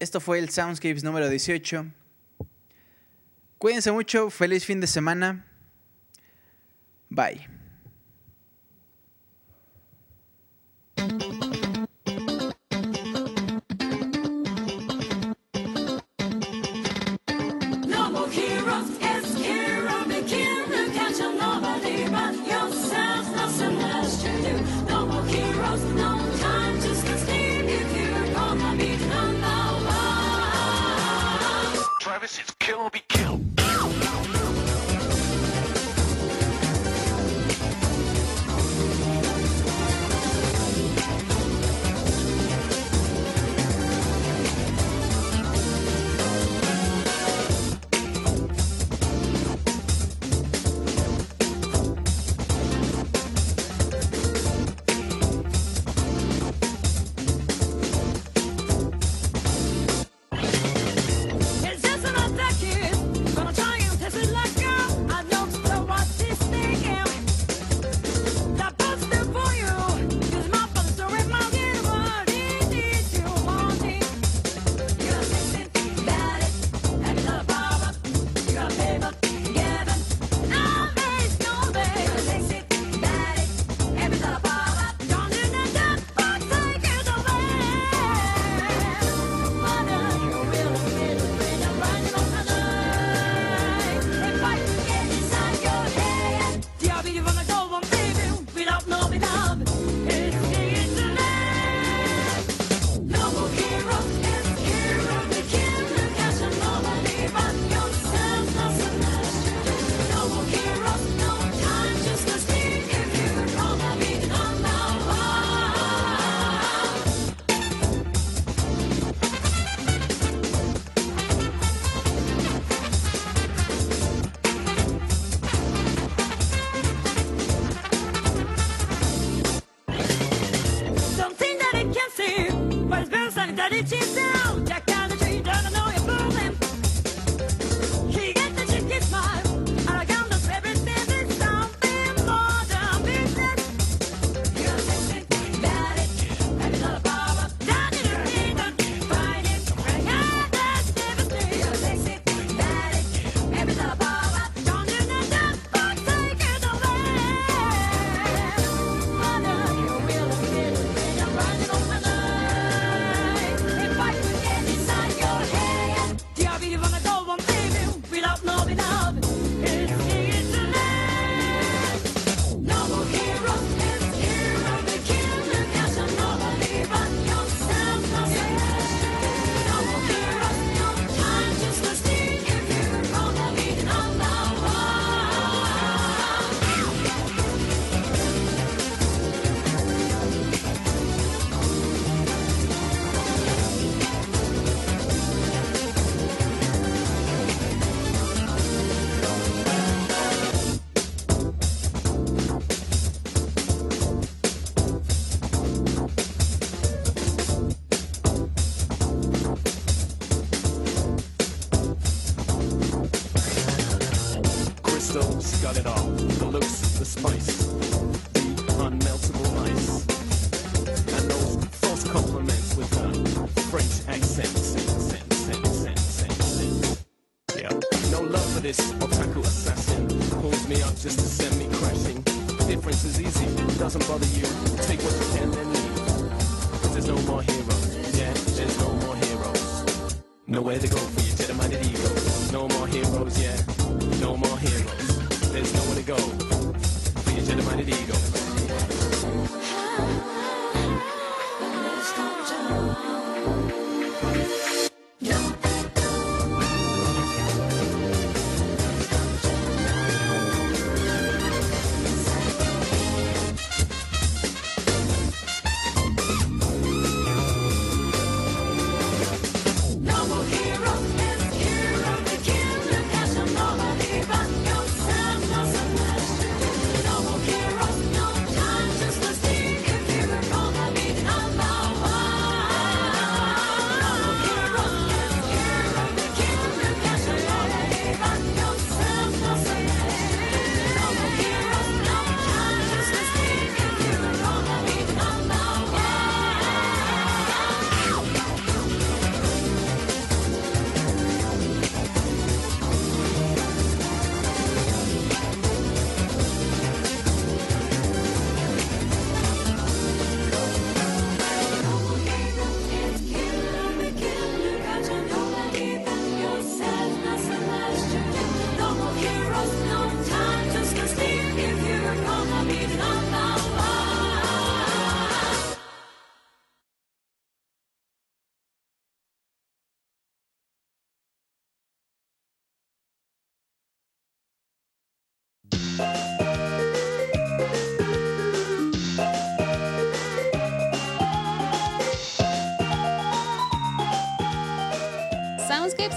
Esto fue el Soundscapes número 18. Cuídense mucho, feliz fin de semana. Bye.
No